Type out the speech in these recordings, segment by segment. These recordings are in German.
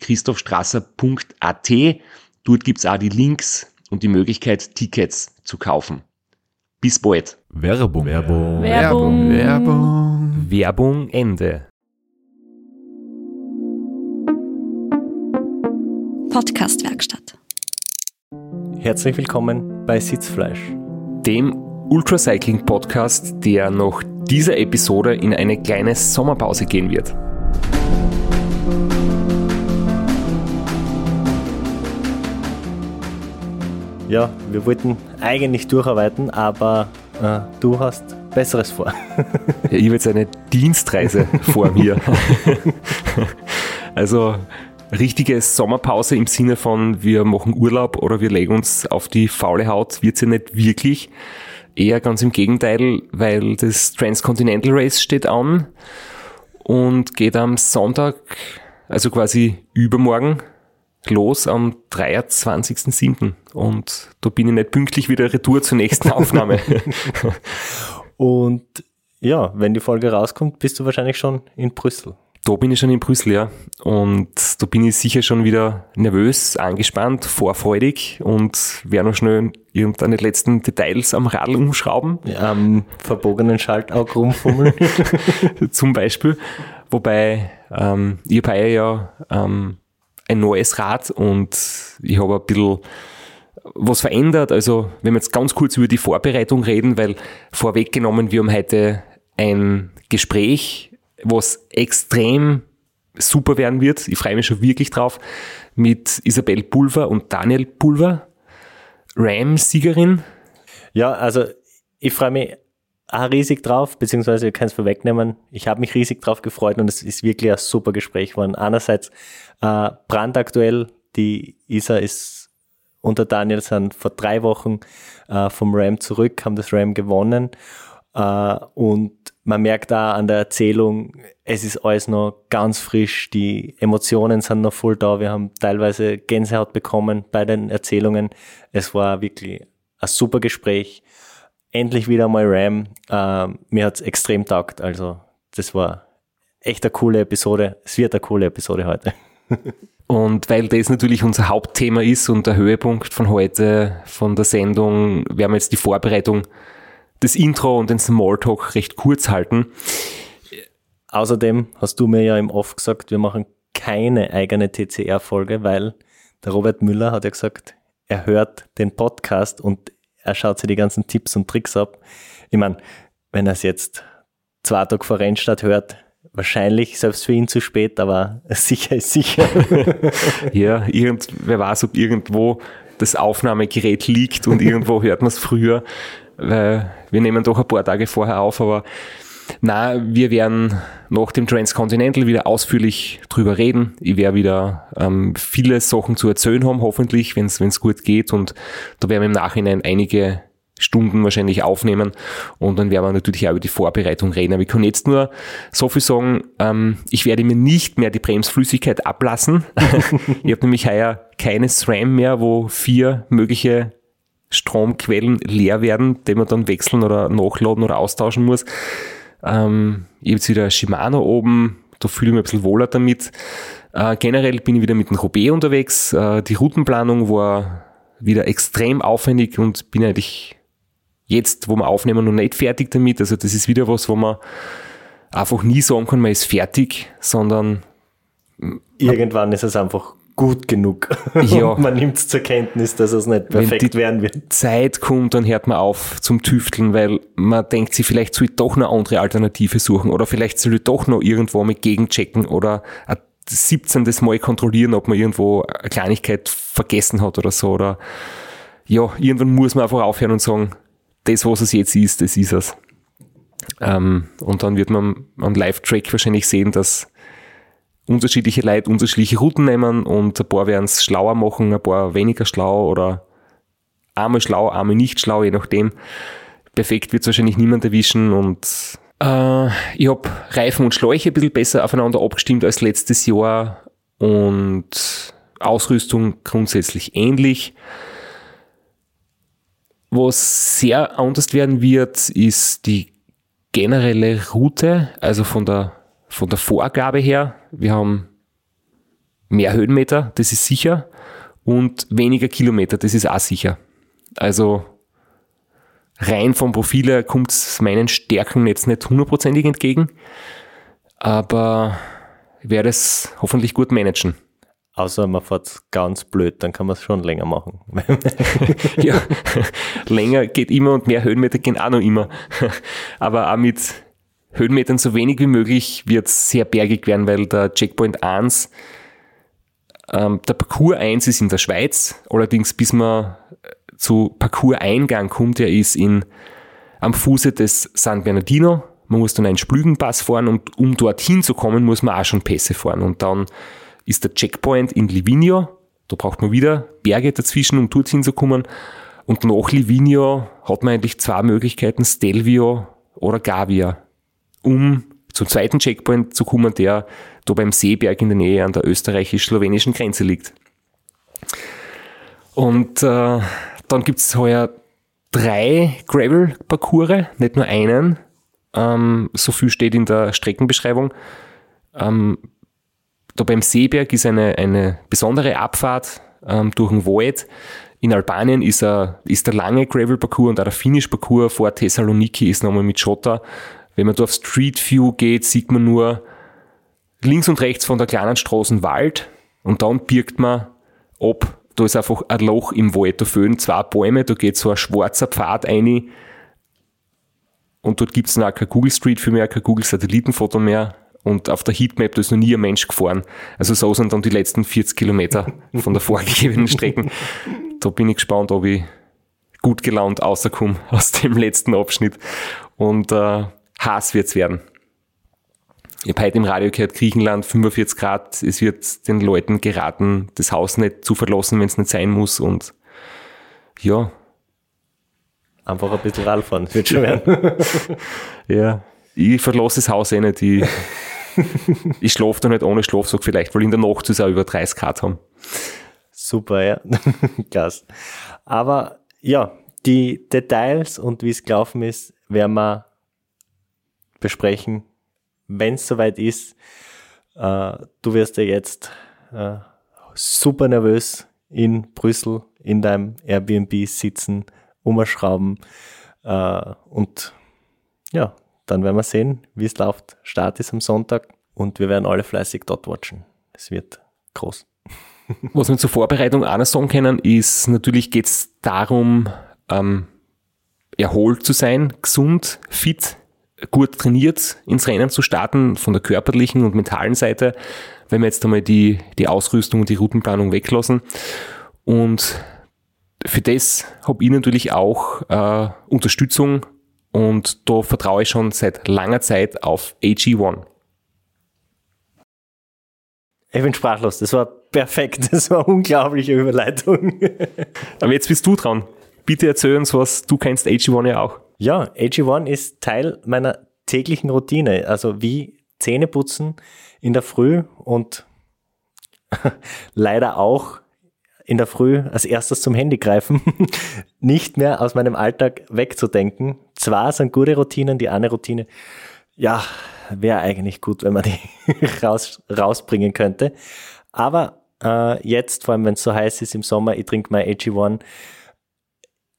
www.christophstrasser.at. Dort gibt's auch die Links und die Möglichkeit, Tickets zu kaufen. Bis bald. Werbung. Werbung. Werbung. Werbung. Werbung Ende. Podcastwerkstatt. Herzlich willkommen bei Sitzfleisch. Dem Ultracycling Podcast, der nach dieser Episode in eine kleine Sommerpause gehen wird. Ja, wir wollten eigentlich durcharbeiten, aber äh, du hast Besseres vor. Ja, ich habe jetzt eine Dienstreise vor mir. also richtige Sommerpause im Sinne von wir machen Urlaub oder wir legen uns auf die faule Haut wird sie nicht wirklich. Eher ganz im Gegenteil, weil das Transcontinental Race steht an und geht am Sonntag, also quasi übermorgen, los am 23.07. Und da bin ich nicht pünktlich wieder retour zur nächsten Aufnahme. Und ja, wenn die Folge rauskommt, bist du wahrscheinlich schon in Brüssel. Da bin ich schon in Brüssel, ja. Und da bin ich sicher schon wieder nervös, angespannt, vorfreudig und werde noch schnell irgendeine letzten Details am Radl umschrauben, Am verbogenen Schaltauge rumfummeln. zum Beispiel. Wobei, ähm, ich habe ja ähm, ein neues Rad und ich habe ein bisschen was verändert. Also, wenn wir jetzt ganz kurz über die Vorbereitung reden, weil vorweggenommen, wir haben heute ein Gespräch, was extrem super werden wird. Ich freue mich schon wirklich drauf mit Isabel Pulver und Daniel Pulver, Ram-Siegerin. ja, also ich freue mich riesig drauf, beziehungsweise ich kann es vorwegnehmen. Ich habe mich riesig drauf gefreut und es ist wirklich ein super Gespräch geworden. Einerseits äh, brandaktuell, die Isa ist unter Daniel sind vor drei Wochen äh, vom Ram zurück, haben das Ram gewonnen. Äh, und man merkt da an der Erzählung, es ist alles noch ganz frisch, die Emotionen sind noch voll da. Wir haben teilweise Gänsehaut bekommen bei den Erzählungen. Es war wirklich ein super Gespräch. Endlich wieder mal Ram. Äh, mir hat's extrem taugt. Also das war echt eine coole Episode. Es wird eine coole Episode heute. Und weil das natürlich unser Hauptthema ist und der Höhepunkt von heute, von der Sendung, werden wir jetzt die Vorbereitung, das Intro und den Smalltalk recht kurz halten. Außerdem hast du mir ja im Off gesagt, wir machen keine eigene TCR-Folge, weil der Robert Müller hat ja gesagt, er hört den Podcast und er schaut sich die ganzen Tipps und Tricks ab. Ich meine, wenn er es jetzt zwei Tage vor Rennstart hört, wahrscheinlich selbst für ihn zu spät, aber sicher ist sicher. Ja, irgend, wer weiß, ob irgendwo das Aufnahmegerät liegt und irgendwo hört man es früher, weil wir nehmen doch ein paar Tage vorher auf, aber na, wir werden nach dem Transcontinental wieder ausführlich drüber reden. Ich werde wieder ähm, viele Sachen zu erzählen haben, hoffentlich, wenn es gut geht. Und da werden wir im Nachhinein einige Stunden wahrscheinlich aufnehmen und dann werden wir natürlich auch über die Vorbereitung reden. Aber ich kann jetzt nur so viel sagen, ähm, ich werde mir nicht mehr die Bremsflüssigkeit ablassen. ich habe nämlich heuer keine SRAM mehr, wo vier mögliche Stromquellen leer werden, die man dann wechseln oder nachladen oder austauschen muss. Ähm, ich habe jetzt wieder Shimano oben, da fühle ich mich ein bisschen wohler damit. Äh, generell bin ich wieder mit dem Robé unterwegs. Äh, die Routenplanung war wieder extrem aufwendig und bin eigentlich jetzt, wo wir aufnehmen, noch nicht fertig damit. Also das ist wieder was, wo man einfach nie sagen kann, man ist fertig, sondern Irgendwann ist es einfach gut genug. Ja. man nimmt es zur Kenntnis, dass es nicht Wenn perfekt die- werden wird. Zeit kommt, dann hört man auf zum Tüfteln, weil man denkt sich, vielleicht soll ich doch eine andere Alternative suchen oder vielleicht soll ich doch noch irgendwo mal gegenchecken oder ein 17. Mal kontrollieren, ob man irgendwo eine Kleinigkeit vergessen hat oder so oder ja, irgendwann muss man einfach aufhören und sagen, das, was es jetzt ist, das ist es. Ähm, und dann wird man am Live-Track wahrscheinlich sehen, dass unterschiedliche Leute unterschiedliche Routen nehmen und ein paar werden es schlauer machen, ein paar weniger schlau oder einmal schlau, einmal nicht schlau, je nachdem. Perfekt wird wahrscheinlich niemand erwischen und äh, ich habe Reifen und Schläuche ein bisschen besser aufeinander abgestimmt als letztes Jahr und Ausrüstung grundsätzlich ähnlich. Was sehr anders werden wird, ist die generelle Route, also von der, von der Vorgabe her. Wir haben mehr Höhenmeter, das ist sicher, und weniger Kilometer, das ist auch sicher. Also rein vom Profil her kommt es meinen Stärken jetzt nicht hundertprozentig entgegen, aber ich werde es hoffentlich gut managen. Außer man fährt ganz blöd, dann kann man es schon länger machen. Ja, länger geht immer und mehr Höhenmeter gehen auch noch immer. Aber auch mit Höhenmetern so wenig wie möglich wird sehr bergig werden, weil der Checkpoint 1, ähm, der Parcours 1 ist in der Schweiz, allerdings bis man zu Parcours-Eingang kommt, der ist in, am Fuße des San Bernardino. Man muss dann einen Splügenpass fahren und um dorthin zu kommen, muss man auch schon Pässe fahren. Und dann ist der Checkpoint in Livigno. Da braucht man wieder Berge dazwischen, um dorthin zu kommen. Und nach Livigno hat man eigentlich zwei Möglichkeiten, Stelvio oder Gavia, um zum zweiten Checkpoint zu kommen, der da beim Seeberg in der Nähe an der österreichisch-slowenischen Grenze liegt. Und äh, dann gibt's heuer drei Gravel-Parcours, nicht nur einen. Ähm, so viel steht in der Streckenbeschreibung. Ähm, da beim Seeberg ist eine, eine besondere Abfahrt ähm, durch den Wald. In Albanien ist, er, ist der lange Gravel-Parcours und auch der Finish-Parcours vor Thessaloniki ist nochmal mit Schotter. Wenn man da auf Street View geht, sieht man nur links und rechts von der kleinen Straße Wald und dann birgt man ab. Da ist einfach ein Loch im Wald, da fehlen zwei Bäume, da geht so ein schwarzer Pfad rein und dort gibt's dann auch kein Google Street View mehr, kein Google Satellitenfoto mehr und auf der Heatmap, da ist noch nie ein Mensch gefahren. Also so sind dann die letzten 40 Kilometer von der vorgegebenen Strecken. Da bin ich gespannt, ob ich gut gelaunt rauskomme aus dem letzten Abschnitt. Und äh, heiß wird's werden. Ich habe heute im Radio gehört, Griechenland 45 Grad. Es wird den Leuten geraten, das Haus nicht zu verlassen, wenn es nicht sein muss. Und ja, Einfach ein bisschen Radfahren, das wird schon werden. ja, ich verlasse das Haus eh nicht. Ich, ich schlafe da nicht ohne Schlafsack vielleicht, weil in der Nacht es auch über 30 Grad haben. Super, ja. Krass. Aber ja, die Details und wie es gelaufen ist, werden wir besprechen, wenn es soweit ist. Äh, du wirst ja jetzt äh, super nervös in Brüssel in deinem Airbnb sitzen, umschrauben äh, und ja, dann werden wir sehen, wie es läuft. Start ist am Sonntag und wir werden alle fleißig dort watchen. Es wird groß. Was wir zur Vorbereitung auch noch sagen können, ist, natürlich geht es darum, ähm, erholt zu sein, gesund, fit, gut trainiert ins Rennen zu starten, von der körperlichen und mentalen Seite, wenn wir jetzt einmal die, die Ausrüstung und die Routenplanung weglassen. Und für das habe ich natürlich auch äh, Unterstützung und da vertraue ich schon seit langer Zeit auf AG1. Ich bin sprachlos. Das war perfekt. Das war eine unglaubliche Überleitung. Aber jetzt bist du dran. Bitte erzähl uns was, du kennst AG1 ja auch. Ja, AG1 ist Teil meiner täglichen Routine. Also wie Zähne putzen in der Früh und leider auch in der Früh als erstes zum Handy greifen, nicht mehr aus meinem Alltag wegzudenken. Zwar sind gute Routinen, die eine Routine, ja, wäre eigentlich gut, wenn man die raus, rausbringen könnte. Aber äh, jetzt, vor allem wenn es so heiß ist im Sommer, ich trinke mein AG1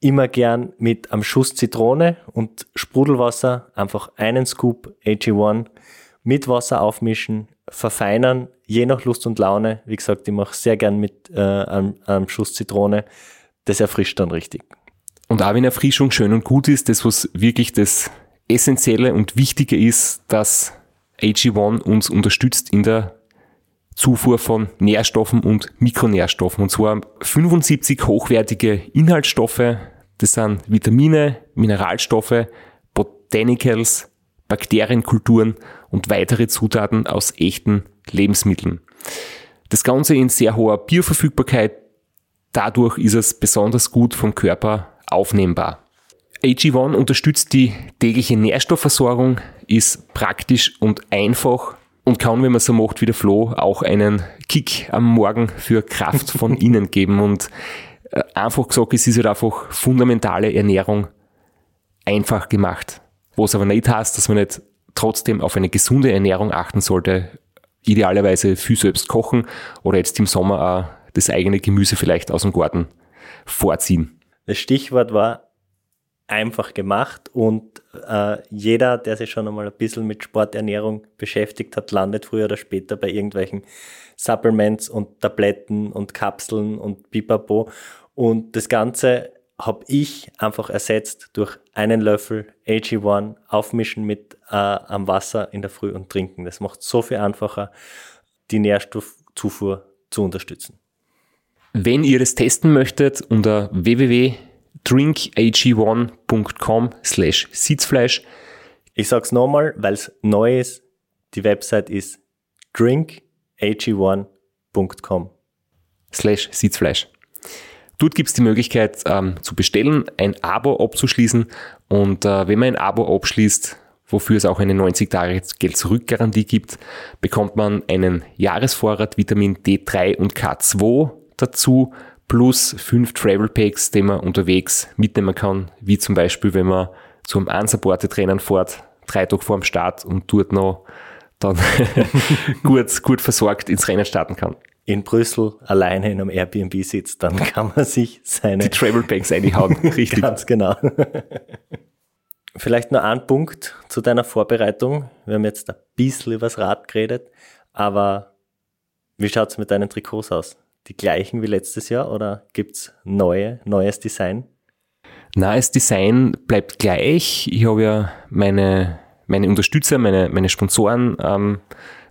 immer gern mit am Schuss Zitrone und Sprudelwasser, einfach einen Scoop AG1 mit Wasser aufmischen, verfeinern, je nach Lust und Laune. Wie gesagt, ich mache sehr gern mit äh, einem, Schuss Zitrone. Das erfrischt dann richtig. Und auch wenn Erfrischung schön und gut ist, das, was wirklich das Essentielle und Wichtige ist, dass AG1 uns unterstützt in der Zufuhr von Nährstoffen und Mikronährstoffen. Und zwar 75 hochwertige Inhaltsstoffe. Das sind Vitamine, Mineralstoffe, Botanicals, Bakterienkulturen und weitere Zutaten aus echten Lebensmitteln. Das Ganze in sehr hoher Bioverfügbarkeit. Dadurch ist es besonders gut vom Körper aufnehmbar. AG1 unterstützt die tägliche Nährstoffversorgung, ist praktisch und einfach und kann, wenn man so macht wie der Flo, auch einen Kick am Morgen für Kraft von innen geben. Und äh, einfach gesagt, es ist halt einfach fundamentale Ernährung einfach gemacht. Was aber nicht heißt, dass man nicht trotzdem auf eine gesunde Ernährung achten sollte. Idealerweise viel selbst kochen oder jetzt im Sommer auch das eigene Gemüse vielleicht aus dem Garten vorziehen. Das Stichwort war einfach gemacht und äh, jeder, der sich schon einmal ein bisschen mit Sporternährung beschäftigt hat, landet früher oder später bei irgendwelchen Supplements und Tabletten und Kapseln und Pipapo. Und das Ganze habe ich einfach ersetzt durch einen Löffel AG1 aufmischen mit äh, am Wasser in der Früh und trinken. Das macht so viel einfacher, die Nährstoffzufuhr zu unterstützen. Wenn ihr das testen möchtet, unter www.drinkag1.com slash Sitzfleisch. Ich sag's nochmal, weil es neu ist. Die Website ist drinkag1.com slash Sitzfleisch. Dort gibt es die Möglichkeit ähm, zu bestellen, ein Abo abzuschließen und äh, wenn man ein Abo abschließt, wofür es auch eine 90 Tage Geld zurück Garantie gibt, bekommt man einen Jahresvorrat Vitamin D3 und K2 dazu plus fünf Travel Packs, die man unterwegs mitnehmen kann, wie zum Beispiel, wenn man zum unsupported Rennen fährt, drei Tage vor dem Start und dort noch dann gut, gut versorgt ins Rennen starten kann. In Brüssel alleine in einem Airbnb sitzt, dann kann man sich seine Die Travel Packs einhauen, richtig. Ganz genau. Vielleicht nur ein Punkt zu deiner Vorbereitung. Wir haben jetzt ein bisschen übers Rad geredet, aber wie schaut's mit deinen Trikots aus? Die gleichen wie letztes Jahr oder gibt's neue, neues Design? Das Design bleibt gleich. Ich habe ja meine, meine Unterstützer, meine, meine Sponsoren, ähm,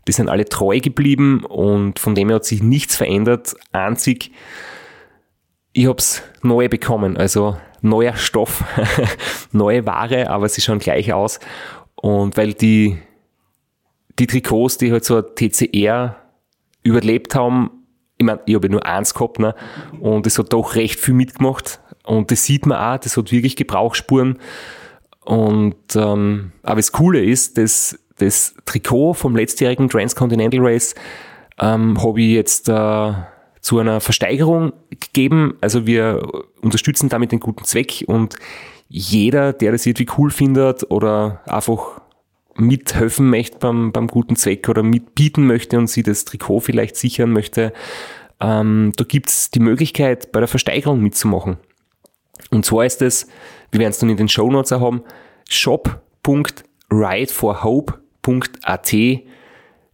die sind alle treu geblieben und von dem her hat sich nichts verändert. Einzig, ich habe es neu bekommen, also neuer Stoff, neue Ware, aber sie schauen gleich aus. Und weil die, die Trikots, die halt so TCR überlebt haben, ich meine, ich habe ja nur eins gehabt, ne? und es hat doch recht viel mitgemacht. Und das sieht man auch, das hat wirklich Gebrauchsspuren. Und ähm, aber das Coole ist, dass das Trikot vom letztjährigen Transcontinental Race ähm, habe ich jetzt äh, zu einer Versteigerung gegeben. Also wir unterstützen damit den guten Zweck und jeder, der das irgendwie cool findet oder einfach mithelfen möchte beim, beim guten Zweck oder mitbieten möchte und sie das Trikot vielleicht sichern möchte, ähm, da gibt's die Möglichkeit, bei der Versteigerung mitzumachen. Und zwar ist es, wir werden es dann in den Show Notes auch haben, shop.rideforhope.at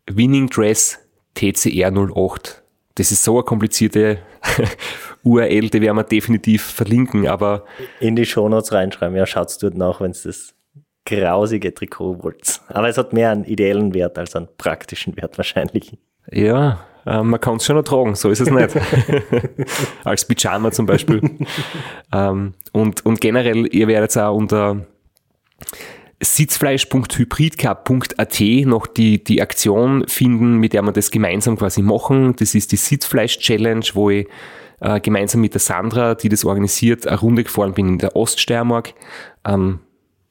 Winning Dress TCR08. Das ist so eine komplizierte URL, die werden wir definitiv verlinken, aber In die Shownotes reinschreiben, ja, schaut's dort nach, wenn es das grausige Trikot wollt. Aber es hat mehr einen ideellen Wert als einen praktischen Wert wahrscheinlich. ja, äh, man kann es schon ertragen, so ist es nicht. Als Pyjama zum Beispiel. ähm, und, und generell, ihr werdet auch unter sitzfleisch.hybridcup.at noch die, die Aktion finden, mit der wir das gemeinsam quasi machen. Das ist die Sitzfleisch-Challenge, wo ich äh, gemeinsam mit der Sandra, die das organisiert, eine Runde gefahren bin in der Oststeiermark. Ähm,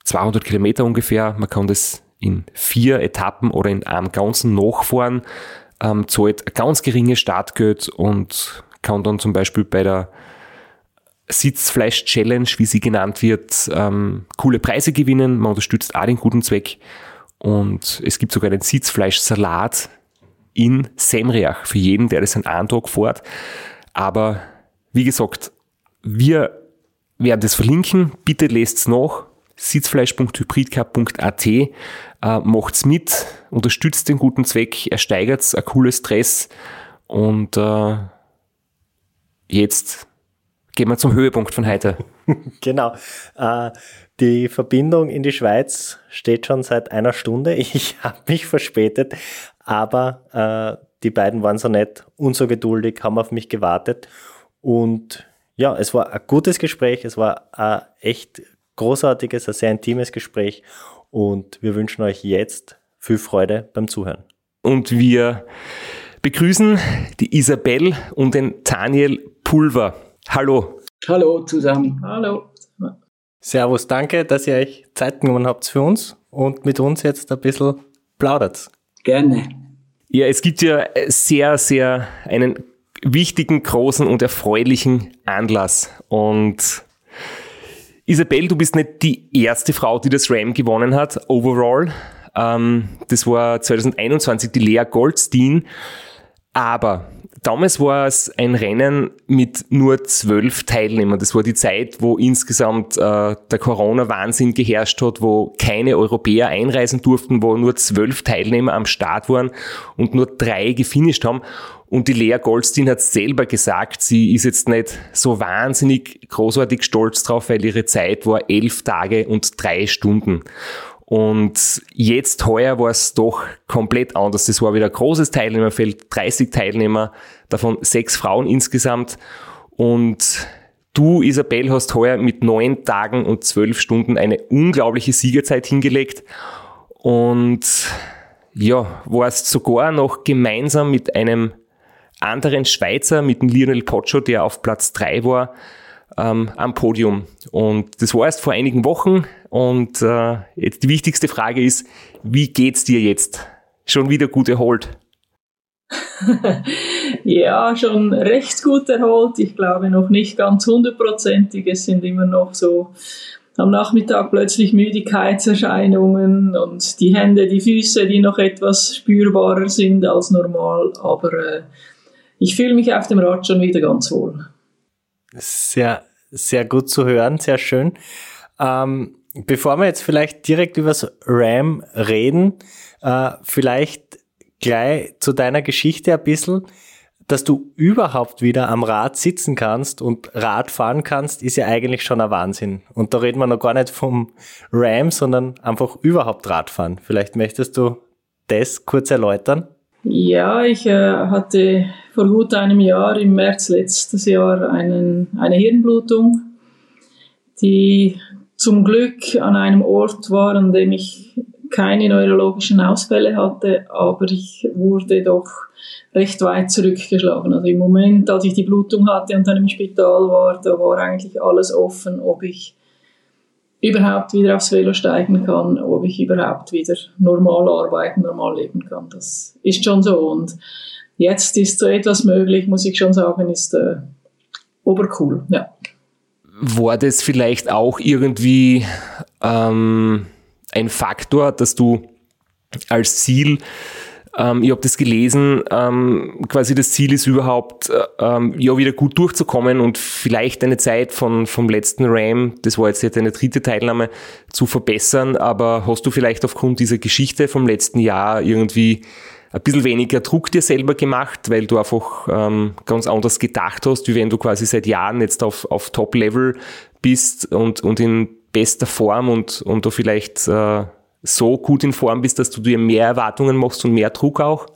200 Kilometer ungefähr. Man kann das in vier Etappen oder in einem ganzen nachfahren. Ähm, zahlt ein ganz geringes Startgeld und kann dann zum Beispiel bei der Sitzfleisch-Challenge, wie sie genannt wird, ähm, coole Preise gewinnen. Man unterstützt auch den guten Zweck. Und es gibt sogar einen Sitzfleischsalat in Semriach für jeden, der das an einem Tag fährt. Aber wie gesagt, wir werden das verlinken. Bitte lest es nach. sitzfleisch.hybridcup.at. Äh, macht's mit, unterstützt den guten Zweck, ersteigert ein cooles Stress und äh, jetzt gehen wir zum Höhepunkt von heute. genau. Äh, die Verbindung in die Schweiz steht schon seit einer Stunde. Ich habe mich verspätet, aber äh, die beiden waren so nett und so geduldig, haben auf mich gewartet. Und ja, es war ein gutes Gespräch, es war ein echt großartiges, ein sehr intimes Gespräch. Und wir wünschen euch jetzt viel Freude beim Zuhören. Und wir begrüßen die Isabel und den Daniel Pulver. Hallo. Hallo zusammen. Hallo. Servus, danke, dass ihr euch Zeit genommen habt für uns und mit uns jetzt ein bisschen plaudert. Gerne. Ja, es gibt ja sehr, sehr einen wichtigen, großen und erfreulichen Anlass. Und Isabel, du bist nicht die erste Frau, die das Ram gewonnen hat, overall. Ähm, das war 2021 die Lea Goldstein. Aber damals war es ein Rennen mit nur zwölf Teilnehmern. Das war die Zeit, wo insgesamt äh, der Corona-Wahnsinn geherrscht hat, wo keine Europäer einreisen durften, wo nur zwölf Teilnehmer am Start waren und nur drei gefinisht haben. Und die Lea Goldstein hat selber gesagt, sie ist jetzt nicht so wahnsinnig großartig stolz drauf, weil ihre Zeit war elf Tage und drei Stunden. Und jetzt heuer war es doch komplett anders. Das war wieder ein großes Teilnehmerfeld, 30 Teilnehmer, davon sechs Frauen insgesamt. Und du, Isabel, hast heuer mit neun Tagen und zwölf Stunden eine unglaubliche Siegerzeit hingelegt. Und ja, warst sogar noch gemeinsam mit einem anderen Schweizer, mit dem Lionel Pocho, der auf Platz drei war, ähm, am Podium. Und das war erst vor einigen Wochen. Und äh, jetzt die wichtigste Frage ist, wie geht's dir jetzt? Schon wieder gut erholt? ja, schon recht gut erholt. Ich glaube noch nicht ganz hundertprozentig. Es sind immer noch so am Nachmittag plötzlich Müdigkeitserscheinungen und die Hände, die Füße, die noch etwas spürbarer sind als normal. Aber äh, ich fühle mich auf dem Rad schon wieder ganz wohl. Sehr, sehr gut zu hören, sehr schön. Ähm, bevor wir jetzt vielleicht direkt über das RAM reden, äh, vielleicht gleich zu deiner Geschichte ein bisschen. Dass du überhaupt wieder am Rad sitzen kannst und Rad fahren kannst, ist ja eigentlich schon ein Wahnsinn. Und da reden wir noch gar nicht vom RAM, sondern einfach überhaupt Radfahren. Vielleicht möchtest du das kurz erläutern? Ja, ich äh, hatte vor gut einem Jahr, im März letztes Jahr, einen, eine Hirnblutung, die zum Glück an einem Ort war, an dem ich keine neurologischen Ausfälle hatte, aber ich wurde doch recht weit zurückgeschlagen. Also im Moment, als ich die Blutung hatte und dann im Spital war, da war eigentlich alles offen, ob ich überhaupt wieder aufs Velo steigen kann, ob ich überhaupt wieder normal arbeiten, normal leben kann. Das ist schon so. Und jetzt ist so etwas möglich, muss ich schon sagen, ist äh, obercool. Ja. War das vielleicht auch irgendwie ähm, ein Faktor, dass du als Ziel ähm, ich habe das gelesen, ähm, quasi das Ziel ist überhaupt, äh, ähm, ja, wieder gut durchzukommen und vielleicht eine Zeit von, vom letzten RAM, das war jetzt ja deine dritte Teilnahme, zu verbessern. Aber hast du vielleicht aufgrund dieser Geschichte vom letzten Jahr irgendwie ein bisschen weniger Druck dir selber gemacht, weil du einfach ähm, ganz anders gedacht hast, wie wenn du quasi seit Jahren jetzt auf, auf Top-Level bist und, und in bester Form und, und du vielleicht äh, so gut in Form bist, dass du dir mehr Erwartungen machst und mehr Druck auch?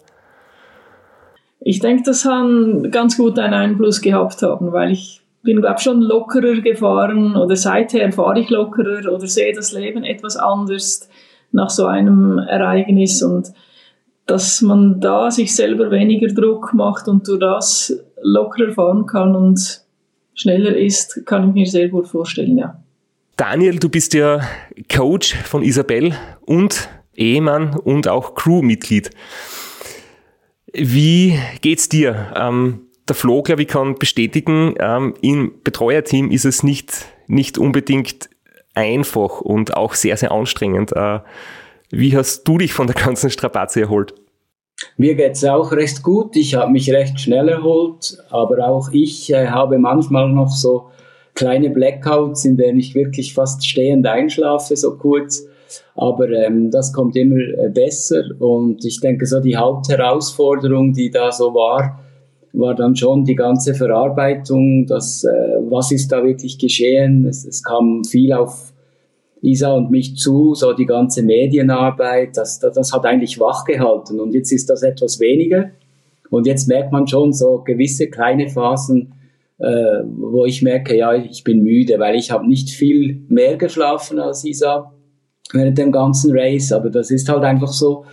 Ich denke, das hat ganz gut einen Einfluss gehabt haben, weil ich bin, glaube schon lockerer gefahren oder seither fahre ich lockerer oder sehe das Leben etwas anders nach so einem Ereignis und dass man da sich selber weniger Druck macht und du das lockerer fahren kann und schneller ist, kann ich mir sehr gut vorstellen, ja. Daniel, du bist ja Coach von Isabel und Ehemann und auch Crewmitglied. Wie geht's dir? Ähm, der Flo, glaube ich, kann bestätigen, ähm, im Betreuerteam ist es nicht, nicht unbedingt einfach und auch sehr, sehr anstrengend. Äh, wie hast du dich von der ganzen Strapaze erholt? Mir geht's auch recht gut. Ich habe mich recht schnell erholt, aber auch ich äh, habe manchmal noch so kleine Blackouts, in denen ich wirklich fast stehend einschlafe, so kurz. Aber ähm, das kommt immer äh, besser und ich denke, so die Hauptherausforderung, die da so war, war dann schon die ganze Verarbeitung, das, äh, was ist da wirklich geschehen. Es, es kam viel auf Isa und mich zu, so die ganze Medienarbeit, das, das, das hat eigentlich wachgehalten und jetzt ist das etwas weniger. Und jetzt merkt man schon so gewisse kleine Phasen, äh, wo ich merke, ja, ich bin müde, weil ich habe nicht viel mehr geschlafen als Isa während dem ganzen Race, aber das ist halt einfach so.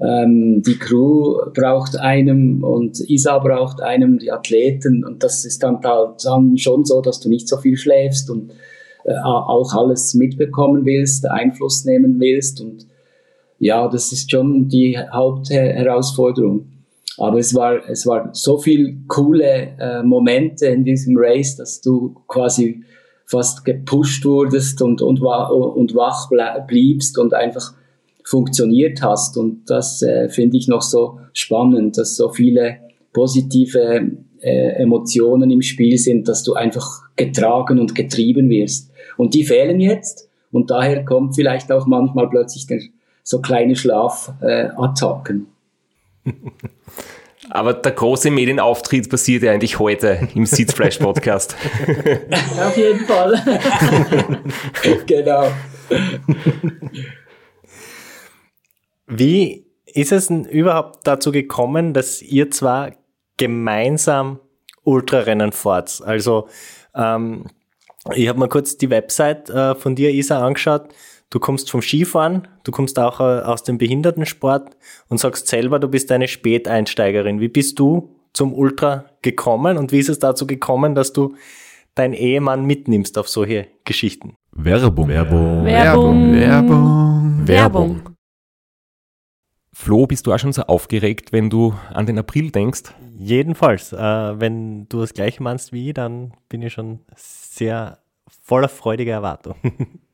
Ähm, die Crew braucht einem und Isa braucht einem, die Athleten und das ist dann, dann schon so, dass du nicht so viel schläfst und äh, auch alles mitbekommen willst, Einfluss nehmen willst und ja, das ist schon die Hauptherausforderung. Aber es war, es war so viel coole äh, Momente in diesem Race, dass du quasi fast gepusht wurdest und, und, und wach bliebst und einfach funktioniert hast. Und das äh, finde ich noch so spannend, dass so viele positive äh, Emotionen im Spiel sind, dass du einfach getragen und getrieben wirst. Und die fehlen jetzt. Und daher kommt vielleicht auch manchmal plötzlich der, so kleine Schlafattacken. Äh, Aber der große Medienauftritt passiert ja eigentlich heute im Sitzfleisch Podcast. Auf jeden Fall. genau. Wie ist es denn überhaupt dazu gekommen, dass ihr zwar gemeinsam Ultrarennen fahrt? Also ähm, ich habe mal kurz die Website äh, von dir, Isa, angeschaut. Du kommst vom Skifahren, du kommst auch äh, aus dem Behindertensport und sagst selber, du bist eine Späteinsteigerin. Wie bist du zum Ultra gekommen und wie ist es dazu gekommen, dass du deinen Ehemann mitnimmst auf solche Geschichten? Werbung. Werbung. Werbung. Werbung. Werbung. Flo, bist du auch schon so aufgeregt, wenn du an den April denkst? Jedenfalls, äh, wenn du das gleiche meinst wie ich, dann bin ich schon sehr voller freudiger Erwartung.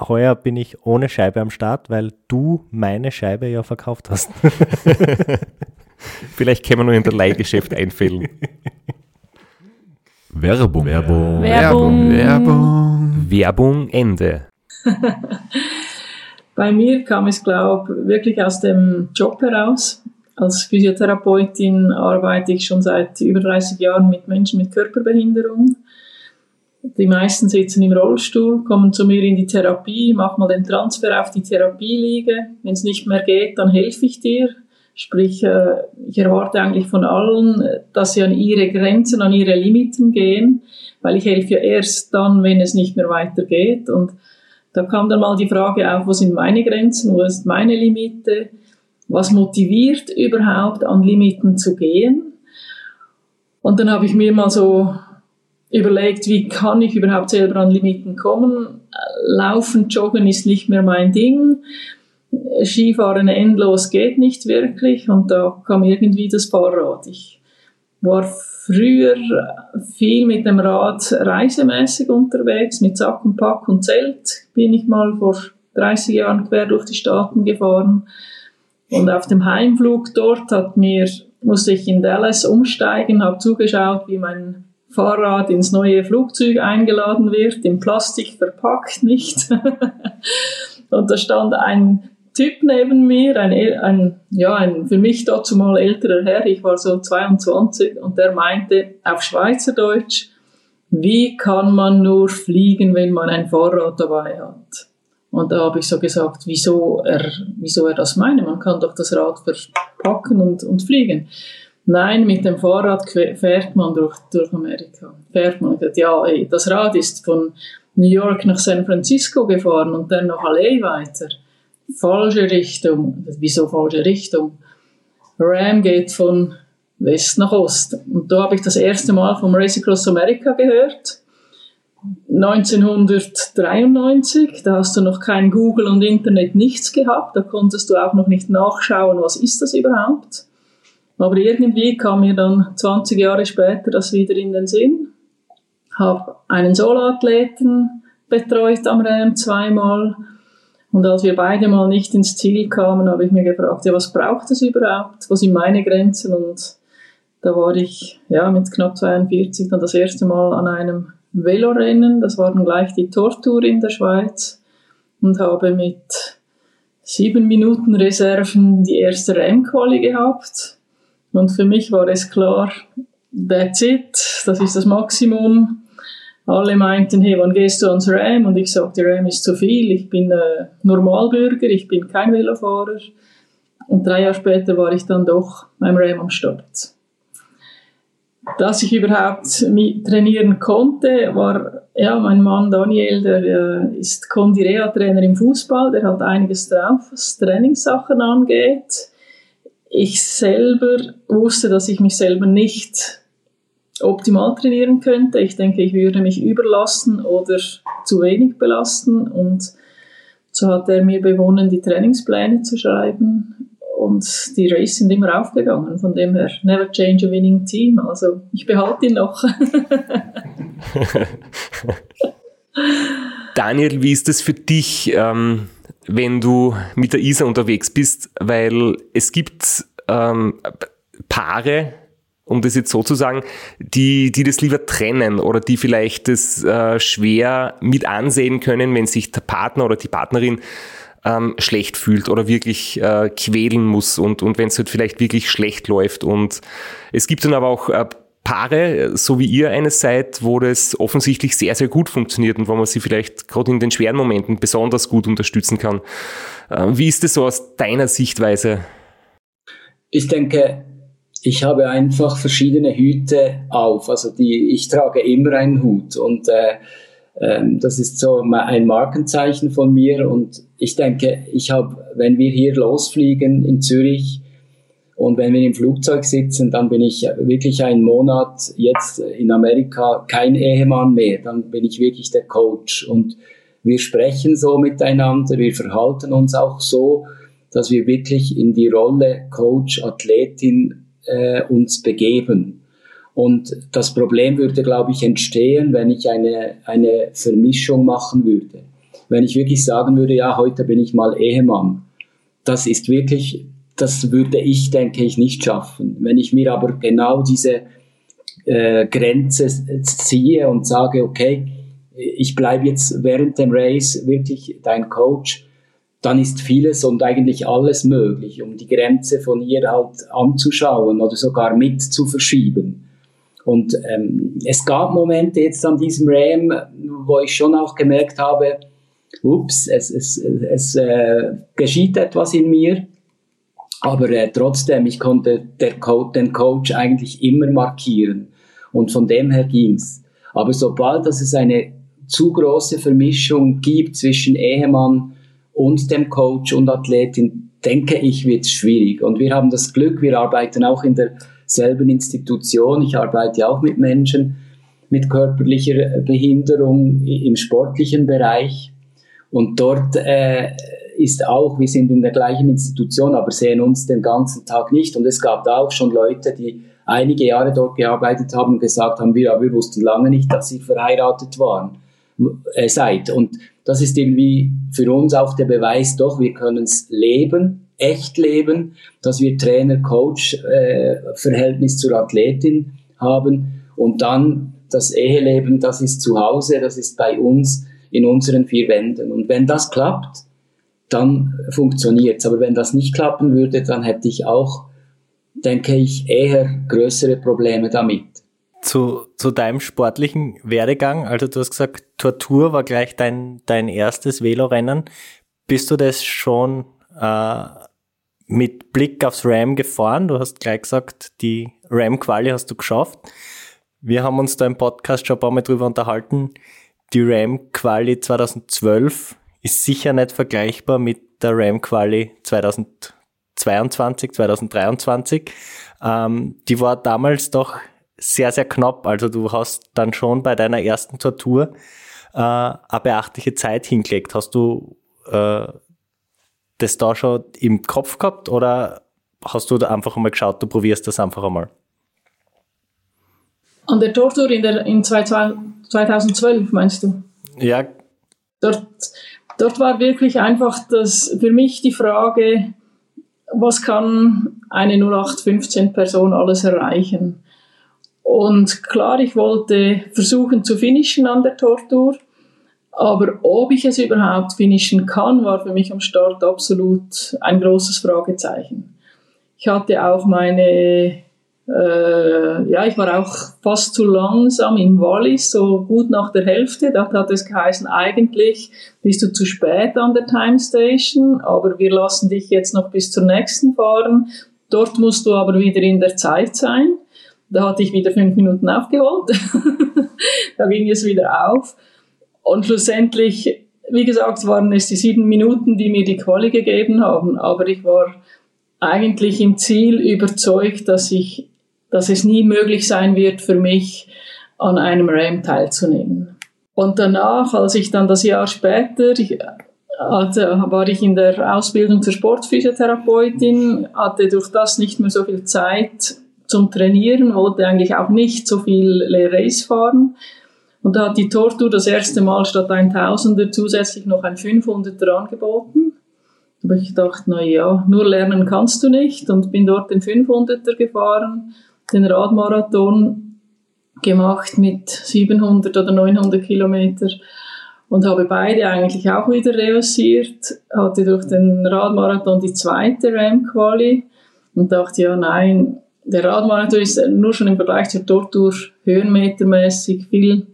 Heuer bin ich ohne Scheibe am Start, weil du meine Scheibe ja verkauft hast. Vielleicht können wir nur in der Leihgeschäft einfällen. Werbung. Werbung. Werbung. Werbung. Werbung Ende. Bei mir kam es, glaube ich, wirklich aus dem Job heraus. Als Physiotherapeutin arbeite ich schon seit über 30 Jahren mit Menschen mit Körperbehinderung. Die meisten sitzen im Rollstuhl, kommen zu mir in die Therapie, mach mal den Transfer auf die Therapieliege. Wenn es nicht mehr geht, dann helfe ich dir. Sprich, äh, ich erwarte eigentlich von allen, dass sie an ihre Grenzen, an ihre Limiten gehen, weil ich helfe ja erst dann, wenn es nicht mehr weitergeht. Und da kam dann mal die Frage auf, wo sind meine Grenzen, wo ist meine Limite, was motiviert überhaupt an Limiten zu gehen. Und dann habe ich mir mal so überlegt, wie kann ich überhaupt selber an Limiten kommen. Laufen, joggen ist nicht mehr mein Ding. Skifahren endlos geht nicht wirklich und da kam irgendwie das Fahrrad. Ich war früher viel mit dem Rad reisemäßig unterwegs, mit Sack und Pack und Zelt bin ich mal vor 30 Jahren quer durch die Staaten gefahren. Und auf dem Heimflug dort hat mir, musste ich in Dallas umsteigen, habe zugeschaut, wie mein Fahrrad ins neue Flugzeug eingeladen wird, in Plastik verpackt, nicht? und da stand ein Typ neben mir, ein, ein, ja, ein für mich dazu mal älterer Herr, ich war so 22, und der meinte auf Schweizerdeutsch, wie kann man nur fliegen, wenn man ein Fahrrad dabei hat? Und da habe ich so gesagt, wieso er, wieso er das meine? Man kann doch das Rad verpacken und, und fliegen. Nein, mit dem Fahrrad fährt man durch, durch Amerika. Fährt man. Ja, ey, das Rad ist von New York nach San Francisco gefahren und dann noch LA weiter falsche Richtung. Wieso falsche Richtung? Ram geht von West nach Ost. Und da habe ich das erste Mal vom Race Across America gehört. 1993, da hast du noch kein Google und Internet, nichts gehabt. Da konntest du auch noch nicht nachschauen, was ist das überhaupt. Aber irgendwie kam mir dann 20 Jahre später das wieder in den Sinn. Habe einen Soloathleten betreut am Ram zweimal und als wir beide mal nicht ins Ziel kamen, habe ich mir gefragt, ja, was braucht es überhaupt? Wo sind meine Grenzen? Und da war ich ja mit knapp 42 dann das erste Mal an einem Velorennen. Das war dann gleich die Tortour in der Schweiz und habe mit sieben Minuten Reserven die erste Rennquali gehabt. Und für mich war es klar, that's it, das ist das Maximum alle meinten, hey, wann gehst du ans Ram? Und ich sagte, Ram ist zu viel, ich bin äh, Normalbürger, ich bin kein Velofahrer. Und drei Jahre später war ich dann doch beim Ram am Start. Dass ich überhaupt trainieren konnte, war ja mein Mann Daniel, der äh, ist Condirea-Trainer im Fußball, der hat einiges drauf, was Trainingssachen angeht. Ich selber wusste, dass ich mich selber nicht optimal trainieren könnte. Ich denke, ich würde mich überlassen oder zu wenig belasten und so hat er mir bewonnen, die Trainingspläne zu schreiben und die Race sind immer aufgegangen. Von dem her, never change a winning team. Also ich behalte ihn noch. Daniel, wie ist das für dich, ähm, wenn du mit der ISA unterwegs bist? Weil es gibt ähm, Paare, um das jetzt so zu sagen, die, die das lieber trennen oder die vielleicht das äh, schwer mit ansehen können, wenn sich der Partner oder die Partnerin ähm, schlecht fühlt oder wirklich äh, quälen muss und, und wenn es halt vielleicht wirklich schlecht läuft. Und es gibt dann aber auch äh, Paare, so wie ihr eines seid, wo das offensichtlich sehr, sehr gut funktioniert und wo man sie vielleicht gerade in den schweren Momenten besonders gut unterstützen kann. Äh, wie ist das so aus deiner Sichtweise? Ich denke, ich habe einfach verschiedene Hüte auf. Also die, ich trage immer einen Hut und äh, äh, das ist so ein Markenzeichen von mir. Und ich denke, ich habe, wenn wir hier losfliegen in Zürich und wenn wir im Flugzeug sitzen, dann bin ich wirklich einen Monat jetzt in Amerika kein Ehemann mehr. Dann bin ich wirklich der Coach und wir sprechen so miteinander, wir verhalten uns auch so, dass wir wirklich in die Rolle Coach, Athletin äh, uns begeben. Und das Problem würde, glaube ich, entstehen, wenn ich eine, eine Vermischung machen würde. wenn ich wirklich sagen würde, ja, heute bin ich mal Ehemann. Das ist wirklich, das würde ich, denke ich, nicht schaffen. Wenn ich mir aber genau diese äh, Grenze ziehe und sage, okay, ich bleibe jetzt während dem Race wirklich dein Coach, dann ist vieles und eigentlich alles möglich, um die Grenze von ihr halt anzuschauen oder sogar mit zu verschieben. Und ähm, es gab Momente jetzt an diesem RAM, wo ich schon auch gemerkt habe, ups, es, es, es äh, geschieht etwas in mir, aber äh, trotzdem, ich konnte Co den Coach eigentlich immer markieren und von dem her ging's. Aber sobald dass es eine zu große Vermischung gibt zwischen Ehemann und dem Coach und Athletin, denke ich, wird es schwierig. Und wir haben das Glück, wir arbeiten auch in derselben Institution. Ich arbeite auch mit Menschen mit körperlicher Behinderung im sportlichen Bereich. Und dort äh, ist auch, wir sind in der gleichen Institution, aber sehen uns den ganzen Tag nicht. Und es gab da auch schon Leute, die einige Jahre dort gearbeitet haben und gesagt haben, wir, wir wussten lange nicht, dass sie verheiratet waren, äh, seid. Und das ist irgendwie für uns auch der Beweis, doch, wir können es leben, echt leben, dass wir Trainer-Coach-Verhältnis äh, zur Athletin haben und dann das Eheleben, das ist zu Hause, das ist bei uns in unseren vier Wänden. Und wenn das klappt, dann funktioniert's. Aber wenn das nicht klappen würde, dann hätte ich auch, denke ich, eher größere Probleme damit. Zu, zu deinem sportlichen Werdegang, also du hast gesagt, Tortur war gleich dein, dein erstes Velorennen. Bist du das schon äh, mit Blick aufs Ram gefahren? Du hast gleich gesagt, die Ram-Quali hast du geschafft. Wir haben uns da im Podcast schon ein paar Mal drüber unterhalten. Die Ram-Quali 2012 ist sicher nicht vergleichbar mit der Ram-Quali 2022, 2023. Ähm, die war damals doch sehr, sehr knapp. Also du hast dann schon bei deiner ersten Tortur äh, eine beachtliche Zeit hingelegt. Hast du äh, das da schon im Kopf gehabt oder hast du da einfach einmal geschaut, du probierst das einfach einmal? An der Tortur in, der, in 2012, meinst du? Ja. Dort, dort war wirklich einfach das, für mich die Frage, was kann eine 0815-Person alles erreichen? Und klar, ich wollte versuchen zu finishen an der Tortur, aber ob ich es überhaupt finishen kann, war für mich am Start absolut ein großes Fragezeichen. Ich hatte auch meine, ja, ich war auch fast zu langsam im Wallis, so gut nach der Hälfte. Da hat es geheißen, eigentlich bist du zu spät an der Time Station, aber wir lassen dich jetzt noch bis zur nächsten fahren. Dort musst du aber wieder in der Zeit sein. Da hatte ich wieder fünf Minuten aufgeholt. da ging es wieder auf. Und schlussendlich, wie gesagt, waren es die sieben Minuten, die mir die Quali gegeben haben. Aber ich war eigentlich im Ziel überzeugt, dass ich, dass es nie möglich sein wird für mich, an einem RAM teilzunehmen. Und danach, als ich dann das Jahr später, hatte, war ich in der Ausbildung zur Sportphysiotherapeutin, hatte durch das nicht mehr so viel Zeit, zum Trainieren, wollte eigentlich auch nicht so viel Race fahren. Und da hat die Tortur das erste Mal statt ein Tausender zusätzlich noch ein 500er angeboten. Da habe ich gedacht, na ja, nur lernen kannst du nicht und bin dort den 500er gefahren, den Radmarathon gemacht mit 700 oder 900 Kilometer und habe beide eigentlich auch wieder reüssiert, hatte durch den Radmarathon die zweite RAM-Quali und dachte, ja nein, der Radmarathon ist nur schon im Vergleich zur Tortur höhenmetermäßig viel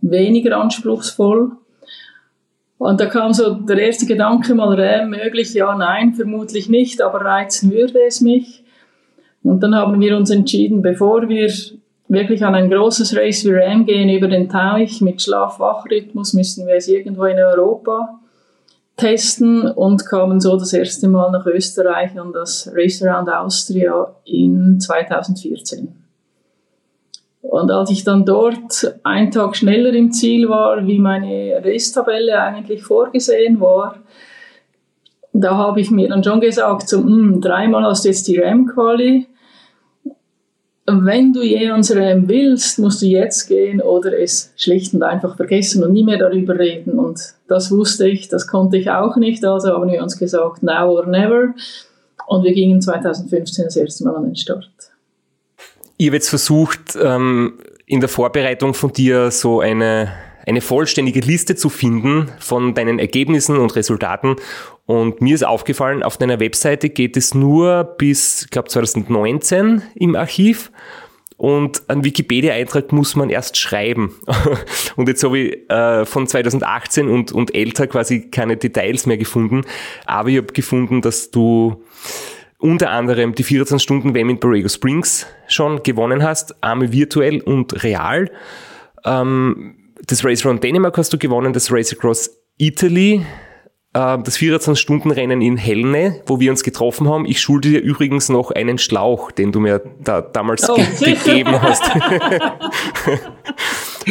weniger anspruchsvoll. Und da kam so der erste Gedanke mal, äh, möglich, ja, nein, vermutlich nicht, aber reizen würde es mich. Und dann haben wir uns entschieden, bevor wir wirklich an ein großes Race wie Ram gehen über den Teich mit Schlaf-Wach-Rhythmus, müssen wir es irgendwo in Europa testen und kamen so das erste Mal nach Österreich an das Race Around Austria in 2014. Und als ich dann dort einen Tag schneller im Ziel war, wie meine Race-Tabelle eigentlich vorgesehen war, da habe ich mir dann schon gesagt, so, mh, hm, dreimal hast du jetzt die RAM-Quali, wenn du je ans Ram willst, musst du jetzt gehen oder es schlicht und einfach vergessen und nie mehr darüber reden. Und das wusste ich, das konnte ich auch nicht, also haben wir uns gesagt, now or never. Und wir gingen 2015 das erste Mal an den Start. Habe jetzt versucht, ähm, in der Vorbereitung von dir so eine, eine vollständige Liste zu finden von deinen Ergebnissen und Resultaten. Und mir ist aufgefallen, auf deiner Webseite geht es nur bis, ich glaube, 2019 im Archiv. Und einen Wikipedia-Eintrag muss man erst schreiben. und jetzt habe ich äh, von 2018 und, und älter quasi keine Details mehr gefunden. Aber ich habe gefunden, dass du unter anderem die 14 Stunden WM in Borrego Springs schon gewonnen hast, einmal virtuell und real. Ähm, das Race Around Dänemark hast du gewonnen, das Race Across Italy äh, das 24-Stunden-Rennen in Hellne, wo wir uns getroffen haben. Ich schulde dir übrigens noch einen Schlauch, den du mir da damals oh. ge gegeben hast.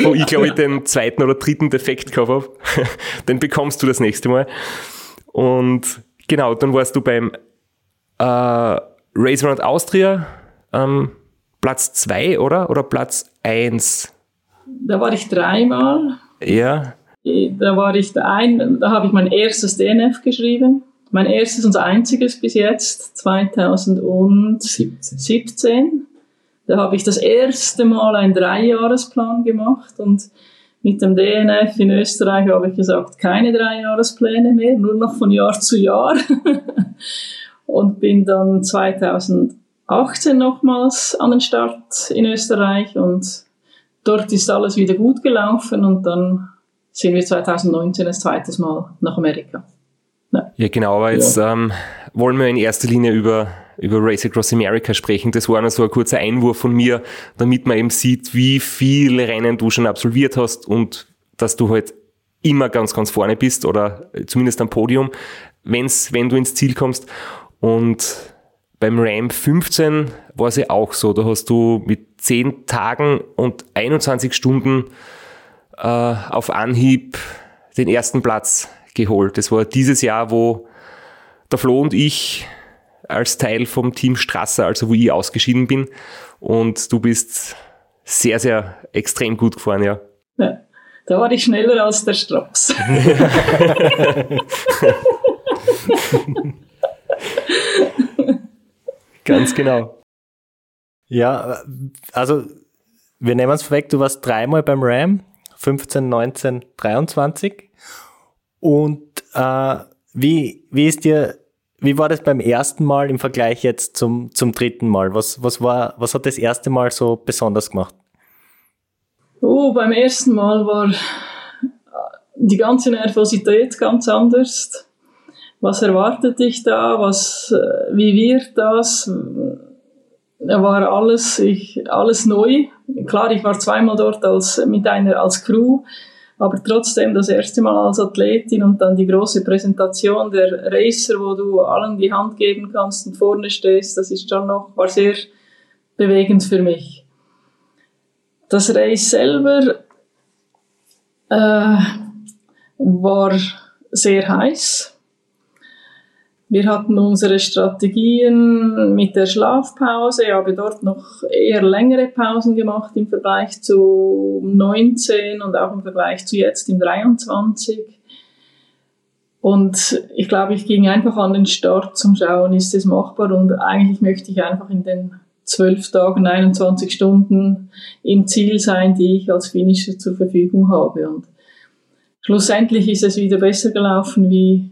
wo ich, glaube ich, den zweiten oder dritten Defekt gehabt habe. den bekommst du das nächste Mal. Und genau, dann warst du beim äh, Race Around Austria ähm, Platz 2, oder? Oder Platz 1? Da war ich dreimal. Ja da war ich da ein, da habe ich mein erstes DNF geschrieben. Mein erstes und einziges bis jetzt, 2017. Da habe ich das erste Mal einen Dreijahresplan gemacht und mit dem DNF in Österreich habe ich gesagt, keine Dreijahrespläne mehr, nur noch von Jahr zu Jahr. und bin dann 2018 nochmals an den Start in Österreich und dort ist alles wieder gut gelaufen und dann sind wir 2019 das zweites Mal nach Amerika. Ja, ja genau, aber jetzt ja. ähm, wollen wir in erster Linie über, über Race Across America sprechen. Das war nur so ein kurzer Einwurf von mir, damit man eben sieht, wie viele Rennen du schon absolviert hast und dass du halt immer ganz, ganz vorne bist oder zumindest am Podium, wenn's, wenn du ins Ziel kommst. Und beim Ram 15 war es ja auch so, da hast du mit 10 Tagen und 21 Stunden äh, auf Anhieb den ersten Platz geholt. Das war dieses Jahr, wo der Flo und ich als Teil vom Team Strasser, also wo ich ausgeschieden bin. Und du bist sehr, sehr extrem gut gefahren, ja. ja da war ich schneller als der Straps. Ganz genau. Ja, also wir nehmen es vorweg, du warst dreimal beim Ram, 15, 19, 23. Und äh, wie, wie ist dir, wie war das beim ersten Mal im Vergleich jetzt zum, zum dritten Mal? Was, was, war, was hat das erste Mal so besonders gemacht? Oh, beim ersten Mal war die ganze Nervosität ganz anders. Was erwartet dich da? Was, äh, wie wird das? War alles, ich, alles neu. Klar, ich war zweimal dort als, mit einer, als Crew, aber trotzdem das erste Mal als Athletin und dann die große Präsentation der Racer, wo du allen die Hand geben kannst und vorne stehst, das ist schon noch, war sehr bewegend für mich. Das Race selber äh, war sehr heiß wir hatten unsere Strategien mit der Schlafpause, ich habe dort noch eher längere Pausen gemacht im Vergleich zu 19 und auch im Vergleich zu jetzt im 23. Und ich glaube, ich ging einfach an den Start zum Schauen, ist es machbar und eigentlich möchte ich einfach in den 12 Tagen, 21 Stunden im Ziel sein, die ich als Finisher zur Verfügung habe. Und schlussendlich ist es wieder besser gelaufen wie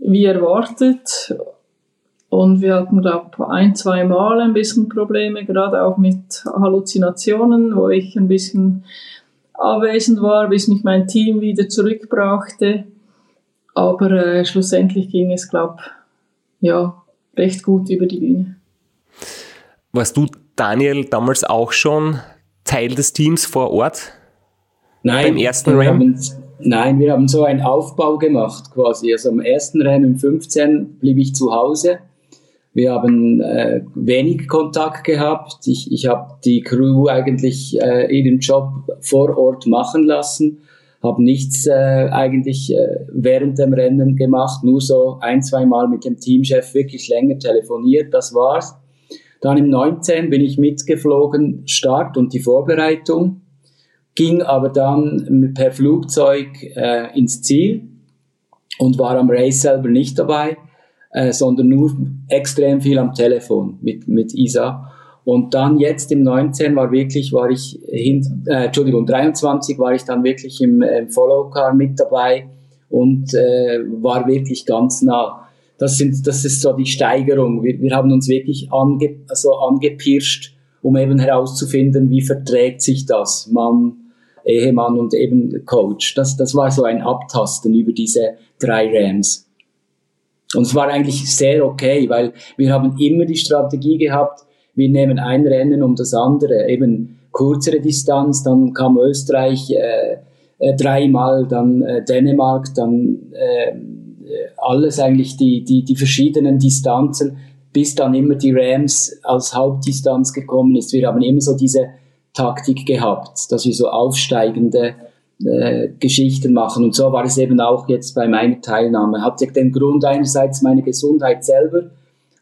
wie erwartet. Und wir hatten, glaube ich, ein, zwei Mal ein bisschen Probleme, gerade auch mit Halluzinationen, wo ich ein bisschen abwesend war, bis mich mein Team wieder zurückbrachte. Aber äh, schlussendlich ging es, glaube ich, ja, recht gut über die Bühne. Warst du, Daniel, damals auch schon Teil des Teams vor Ort? Nein, beim ersten Ram? Nein, wir haben so einen Aufbau gemacht quasi. Also am ersten Rennen 15 blieb ich zu Hause. Wir haben äh, wenig Kontakt gehabt. Ich, ich habe die Crew eigentlich äh, ihren Job vor Ort machen lassen, habe nichts äh, eigentlich äh, während dem Rennen gemacht, nur so ein, zwei Mal mit dem Teamchef wirklich länger telefoniert, das war's. Dann im 19 bin ich mitgeflogen, Start und die Vorbereitung, ging aber dann per Flugzeug äh, ins Ziel und war am Race selber nicht dabei, äh, sondern nur extrem viel am Telefon mit, mit Isa. Und dann jetzt im 19 war wirklich, war ich hin, äh, Entschuldigung, 23 war ich dann wirklich im, im Follow-Car mit dabei und äh, war wirklich ganz nah. Das, sind, das ist so die Steigerung. Wir, wir haben uns wirklich ange, also angepirscht, um eben herauszufinden, wie verträgt sich das, Mann, Ehemann und eben Coach. Das, das war so ein Abtasten über diese drei Rams. Und es war eigentlich sehr okay, weil wir haben immer die Strategie gehabt, wir nehmen ein Rennen um das andere, eben kürzere Distanz, dann kam Österreich äh, äh, dreimal, dann äh, Dänemark, dann äh, alles eigentlich die, die, die verschiedenen Distanzen, bis dann immer die Rams als Hauptdistanz gekommen ist. Wir haben immer so diese Taktik gehabt, dass wir so aufsteigende äh, Geschichten machen. Und so war es eben auch jetzt bei meiner Teilnahme. Hatte den Grund einerseits meine Gesundheit selber,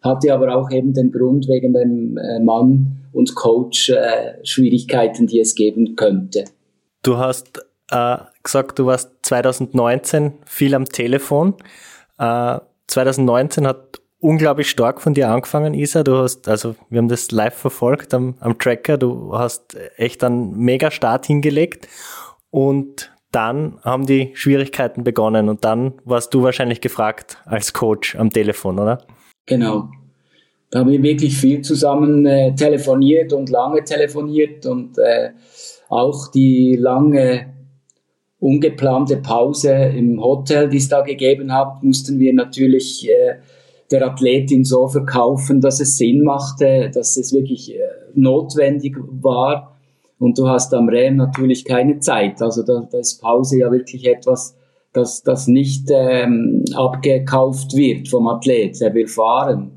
hatte aber auch eben den Grund wegen dem äh, Mann und Coach äh, Schwierigkeiten, die es geben könnte. Du hast äh, gesagt, du warst 2019 viel am Telefon. Äh, 2019 hat unglaublich stark von dir angefangen, Isa. Du hast, also wir haben das live verfolgt am, am Tracker. Du hast echt einen mega Start hingelegt und dann haben die Schwierigkeiten begonnen und dann warst du wahrscheinlich gefragt als Coach am Telefon, oder? Genau. Da haben wir wirklich viel zusammen äh, telefoniert und lange telefoniert und äh, auch die lange ungeplante Pause im Hotel, die es da gegeben hat, mussten wir natürlich äh, der Athletin so verkaufen, dass es Sinn machte, dass es wirklich äh, notwendig war. Und du hast am Rennen natürlich keine Zeit. Also da, da ist Pause ja wirklich etwas, das, das nicht ähm, abgekauft wird vom Athlet. Er will fahren.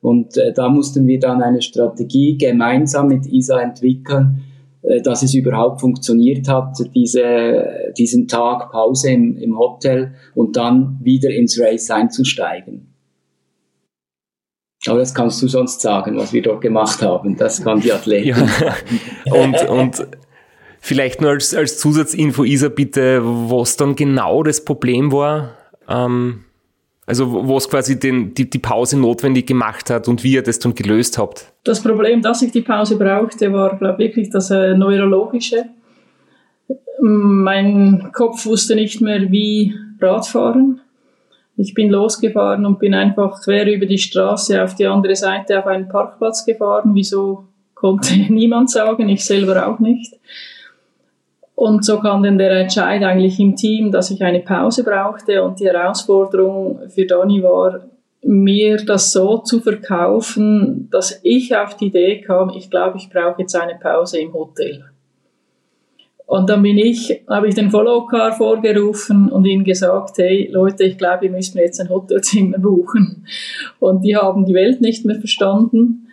Und äh, da mussten wir dann eine Strategie gemeinsam mit ISA entwickeln, äh, dass es überhaupt funktioniert hat, diese, diesen Tag Pause im, im Hotel und dann wieder ins Race einzusteigen. Aber das kannst du sonst sagen, was wir dort gemacht haben. Das kann die Athletin. Ja. und, und vielleicht nur als, als Zusatzinfo, Isa, bitte, was dann genau das Problem war. Ähm, also was quasi den, die, die Pause notwendig gemacht hat und wie ihr das dann gelöst habt. Das Problem, dass ich die Pause brauchte, war, glaube ich, wirklich das äh, Neurologische. Mein Kopf wusste nicht mehr, wie Radfahren. Ich bin losgefahren und bin einfach quer über die Straße auf die andere Seite auf einen Parkplatz gefahren. Wieso konnte niemand sagen, ich selber auch nicht. Und so kam dann der Entscheid eigentlich im Team, dass ich eine Pause brauchte und die Herausforderung für Dani war, mir das so zu verkaufen, dass ich auf die Idee kam, ich glaube, ich brauche jetzt eine Pause im Hotel. Und dann bin ich, habe ich den Follow-Car vorgerufen und ihnen gesagt, hey Leute, ich glaube, ihr müsst mir jetzt ein Hotelzimmer buchen. Und die haben die Welt nicht mehr verstanden,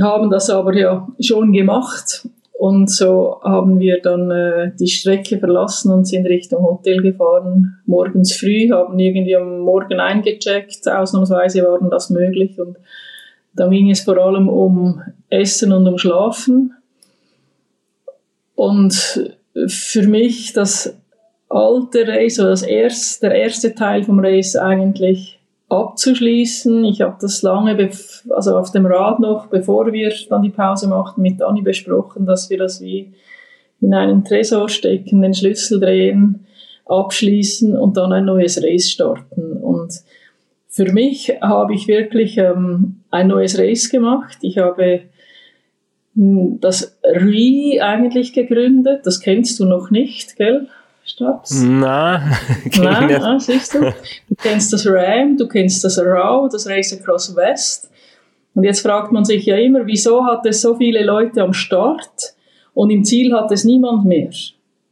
haben das aber ja schon gemacht. Und so haben wir dann äh, die Strecke verlassen und sind Richtung Hotel gefahren. Morgens früh, haben irgendwie am Morgen eingecheckt. Ausnahmsweise war das möglich. Und da ging es vor allem um Essen und um Schlafen. Und für mich das alte Race oder das erste, der erste Teil vom Race eigentlich abzuschließen. Ich habe das lange, also auf dem Rad noch, bevor wir dann die Pause machten, mit Anni besprochen, dass wir das wie in einen Tresor stecken, den Schlüssel drehen, abschließen und dann ein neues Race starten. Und für mich habe ich wirklich ähm, ein neues Race gemacht. Ich habe das RE eigentlich gegründet. Das kennst du noch nicht, gell? Stabs? Na, Nein, ah, siehst du. Du kennst das RAM, du kennst das RAW, das Race Across West. Und jetzt fragt man sich ja immer, wieso hat es so viele Leute am Start und im Ziel hat es niemand mehr?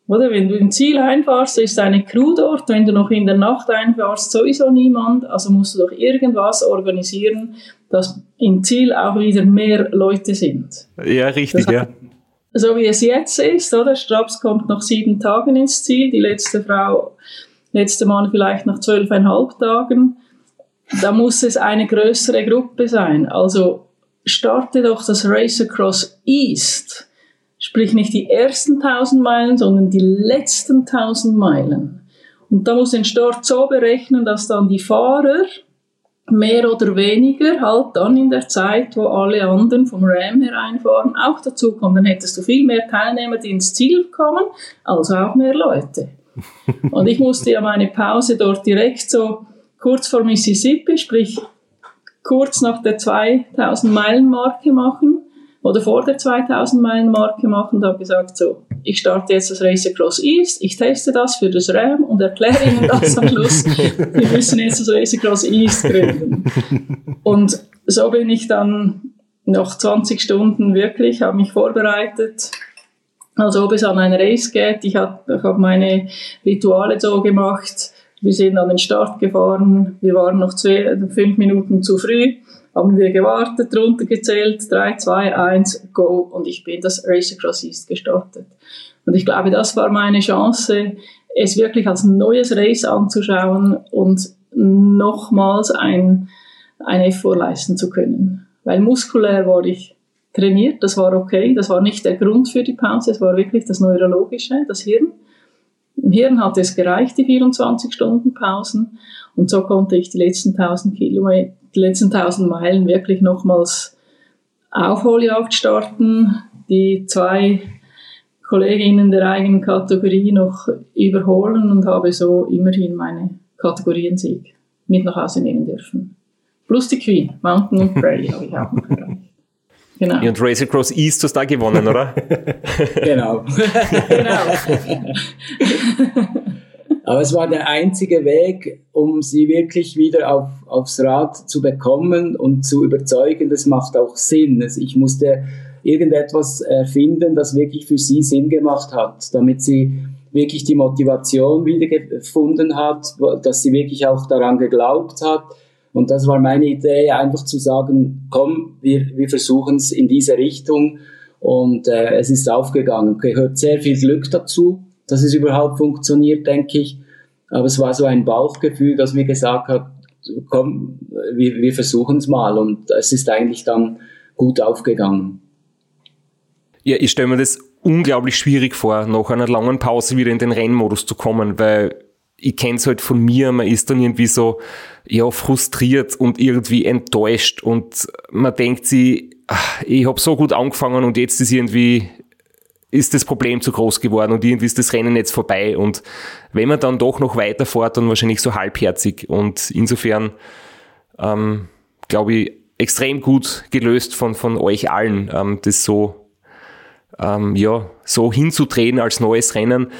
Oder wenn du im Ziel einfahrst, ist eine Crew dort. Wenn du noch in der Nacht einfahrst, sowieso niemand. Also musst du doch irgendwas organisieren, dass im Ziel auch wieder mehr Leute sind. Ja, richtig, das ja. So wie es jetzt ist, oder? Straps kommt nach sieben Tagen ins Ziel, die letzte Frau, letzte Mann vielleicht nach zwölfeinhalb Tagen. Da muss es eine größere Gruppe sein. Also starte doch das Race Across East. Sprich nicht die ersten 1000 Meilen, sondern die letzten 1000 Meilen. Und da muss den Start so berechnen, dass dann die Fahrer mehr oder weniger halt dann in der Zeit, wo alle anderen vom Ram hereinfahren, auch dazukommen. Dann hättest du viel mehr Teilnehmer, die ins Ziel kommen, also auch mehr Leute. Und ich musste ja meine Pause dort direkt so kurz vor Mississippi, sprich kurz nach der 2000 Meilen Marke machen oder vor der 2000 Meilen Marke machen und habe gesagt, so, ich starte jetzt das Race Across East, ich teste das für das RAM und erkläre Ihnen das am Schluss. Wir müssen jetzt das Race Across East gründen. Und so bin ich dann noch 20 Stunden wirklich, habe mich vorbereitet, als ob es an ein Race geht. Ich habe hab meine Rituale so gemacht. Wir sind an den Start gefahren. Wir waren noch zwei, fünf Minuten zu früh. Haben wir gewartet, runtergezählt. Drei, zwei, eins, go. Und ich bin das Race Across East gestartet. Und ich glaube, das war meine Chance, es wirklich als neues Race anzuschauen und nochmals ein, ein Effort leisten zu können. Weil muskulär war ich trainiert, das war okay, das war nicht der Grund für die Pause, es war wirklich das Neurologische, das Hirn. Im Hirn hat es gereicht, die 24 Stunden Pausen und so konnte ich die letzten 1000 Kilometer, die letzten 1000 Meilen wirklich nochmals Aufholjagd starten, die zwei Kolleginnen der eigenen Kategorie noch überholen und habe so immerhin meine Kategoriensieg mit nach Hause nehmen dürfen. Plus die Queen, Mountain und Prairie habe ich auch noch erreicht. Genau. Und Race Across East hast du da gewonnen, oder? genau. genau. Aber es war der einzige Weg, um sie wirklich wieder auf, aufs Rad zu bekommen und zu überzeugen, das macht auch Sinn. Also ich musste irgendetwas erfinden, das wirklich für sie Sinn gemacht hat, damit sie wirklich die Motivation wieder gefunden hat, dass sie wirklich auch daran geglaubt hat und das war meine Idee, einfach zu sagen, komm, wir, wir versuchen es in diese Richtung. Und äh, es ist aufgegangen. Gehört sehr viel Glück dazu, dass es überhaupt funktioniert, denke ich. Aber es war so ein Bauchgefühl, das mir gesagt hat, komm, wir, wir versuchen es mal. Und es ist eigentlich dann gut aufgegangen. Ja, ich stelle mir das unglaublich schwierig vor, nach einer langen Pause wieder in den Rennmodus zu kommen, weil ich kenne es halt von mir, man ist dann irgendwie so, ja, frustriert und irgendwie enttäuscht und man denkt sich, ich habe so gut angefangen und jetzt ist irgendwie, ist das Problem zu groß geworden und irgendwie ist das Rennen jetzt vorbei und wenn man dann doch noch weiterfährt, dann wahrscheinlich so halbherzig und insofern, ähm, glaube ich, extrem gut gelöst von, von euch allen, ähm, das so, ähm, ja, so hinzudrehen als neues Rennen,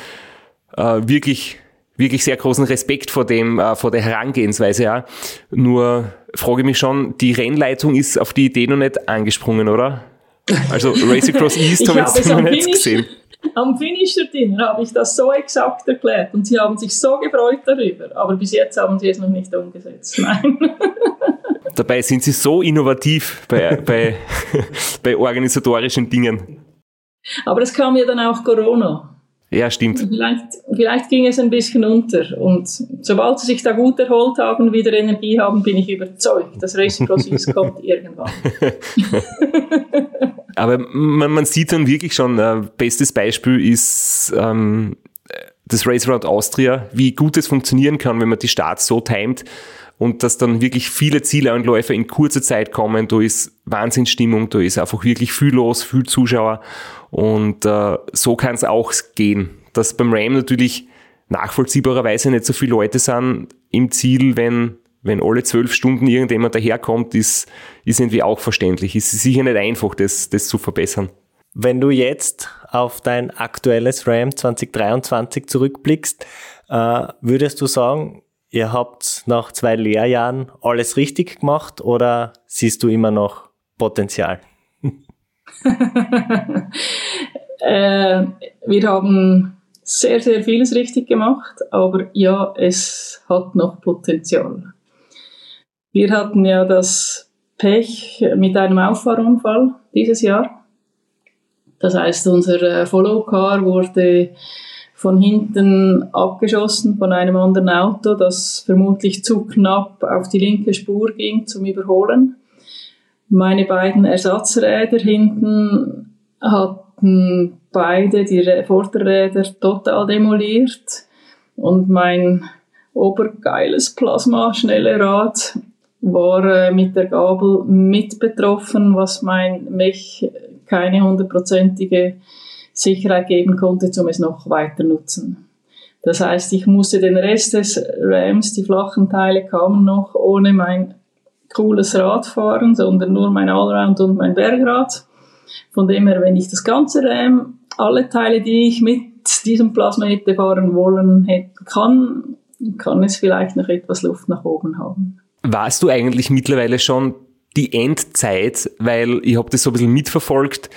äh, wirklich wirklich sehr großen Respekt vor dem, äh, vor der Herangehensweise, ja. Nur frage ich mich schon, die Rennleitung ist auf die Idee noch nicht angesprungen, oder? Also Race Across East haben wir jetzt noch nicht gesehen. Am Finisher-Dinner habe ich das so exakt erklärt und sie haben sich so gefreut darüber, aber bis jetzt haben sie es noch nicht umgesetzt. Nein. Dabei sind sie so innovativ bei, bei, bei organisatorischen Dingen. Aber es kam ja dann auch Corona. Ja, stimmt. Vielleicht, vielleicht ging es ein bisschen unter. Und sobald sie sich da gut erholt haben, wieder Energie haben, bin ich überzeugt, das Reciprocity kommt irgendwann. Aber man, man, sieht dann wirklich schon, äh, bestes Beispiel ist ähm, das Race Around Austria, wie gut es funktionieren kann, wenn man die Starts so timet und dass dann wirklich viele Zielanläufer in kurzer Zeit kommen. Da ist Wahnsinnsstimmung, da ist einfach wirklich viel los, viel Zuschauer und äh, so kann es auch gehen, dass beim Ram natürlich nachvollziehbarerweise nicht so viele Leute sind im Ziel, wenn wenn alle zwölf Stunden irgendjemand daherkommt, ist, ist irgendwie auch verständlich. Ist sicher nicht einfach, das, das zu verbessern. Wenn du jetzt auf dein aktuelles RAM 2023 zurückblickst, äh, würdest du sagen, ihr habt nach zwei Lehrjahren alles richtig gemacht oder siehst du immer noch Potenzial? äh, wir haben sehr, sehr vieles richtig gemacht, aber ja, es hat noch Potenzial. Wir hatten ja das Pech mit einem Auffahrunfall dieses Jahr. Das heißt, unser äh, Follow Car wurde von hinten abgeschossen von einem anderen Auto, das vermutlich zu knapp auf die linke Spur ging zum Überholen. Meine beiden Ersatzräder hinten hatten beide die Vorderräder total demoliert und mein obergeiles Plasma schnelle Rad war mit der Gabel mit betroffen, was mein Mech keine hundertprozentige Sicherheit geben konnte, um es noch weiter nutzen. Das heißt, ich musste den Rest des Rams, die flachen Teile kamen noch ohne mein cooles Rad fahren, sondern nur mein Allround und mein Bergrad. Von dem her, wenn ich das ganze Ram, alle Teile, die ich mit diesem Plasma hätte fahren wollen, hätte, kann, kann es vielleicht noch etwas Luft nach oben haben. Warst du eigentlich mittlerweile schon die Endzeit, weil ich habe das so ein bisschen mitverfolgt.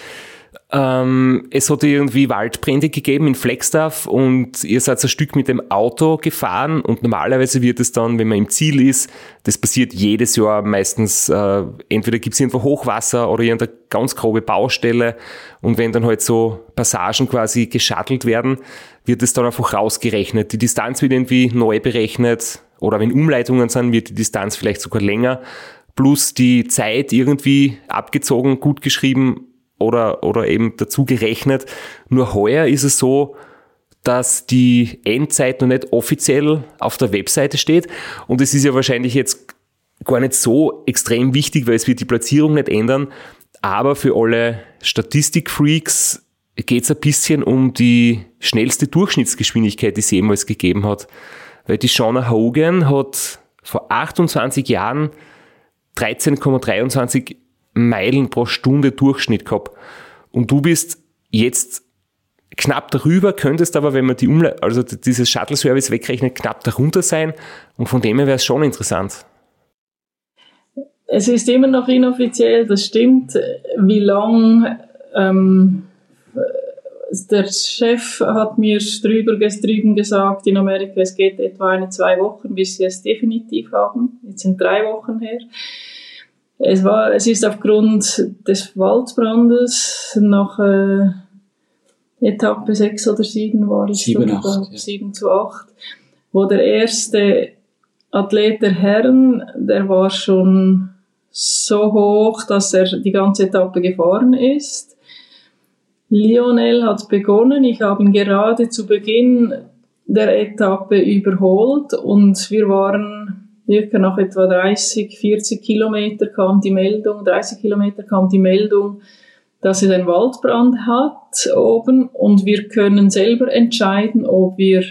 Ähm, es hat irgendwie Waldbrände gegeben in Flagstaff und ihr seid ein Stück mit dem Auto gefahren und normalerweise wird es dann, wenn man im Ziel ist, das passiert jedes Jahr meistens, äh, entweder gibt es irgendwo Hochwasser oder irgendeine ganz grobe Baustelle und wenn dann halt so Passagen quasi geschattelt werden, wird es dann einfach rausgerechnet. Die Distanz wird irgendwie neu berechnet oder wenn Umleitungen sind, wird die Distanz vielleicht sogar länger plus die Zeit irgendwie abgezogen, gut geschrieben oder, oder eben dazu gerechnet. Nur heuer ist es so, dass die Endzeit noch nicht offiziell auf der Webseite steht. Und es ist ja wahrscheinlich jetzt gar nicht so extrem wichtig, weil es wird die Platzierung nicht ändern. Aber für alle Statistikfreaks geht es ein bisschen um die schnellste Durchschnittsgeschwindigkeit, die es jemals gegeben hat. Weil die Shauna Hogan hat vor 28 Jahren 13,23 Meilen pro Stunde Durchschnitt gehabt. Und du bist jetzt knapp darüber, könntest aber, wenn man die Umle also dieses Shuttle-Service wegrechnet, knapp darunter sein. Und von dem her wäre es schon interessant. Es ist immer noch inoffiziell, das stimmt. Wie lang ähm, der Chef hat mir drüber, drüben gesagt, in Amerika, es geht etwa eine, zwei Wochen, bis sie es definitiv haben. Jetzt sind drei Wochen her. Es, war, es ist aufgrund des Waldbrandes nach äh, Etappe 6 oder 7 war es. 7, 8, ja. 7 zu 8, wo der erste Athlet der Herren, der war schon so hoch, dass er die ganze Etappe gefahren ist. Lionel hat begonnen. Ich habe ihn gerade zu Beginn der Etappe überholt und wir waren circa nach etwa 30, 40 Kilometer kam die Meldung, 30 Kilometer kam die Meldung, dass es einen Waldbrand hat oben und wir können selber entscheiden, ob wir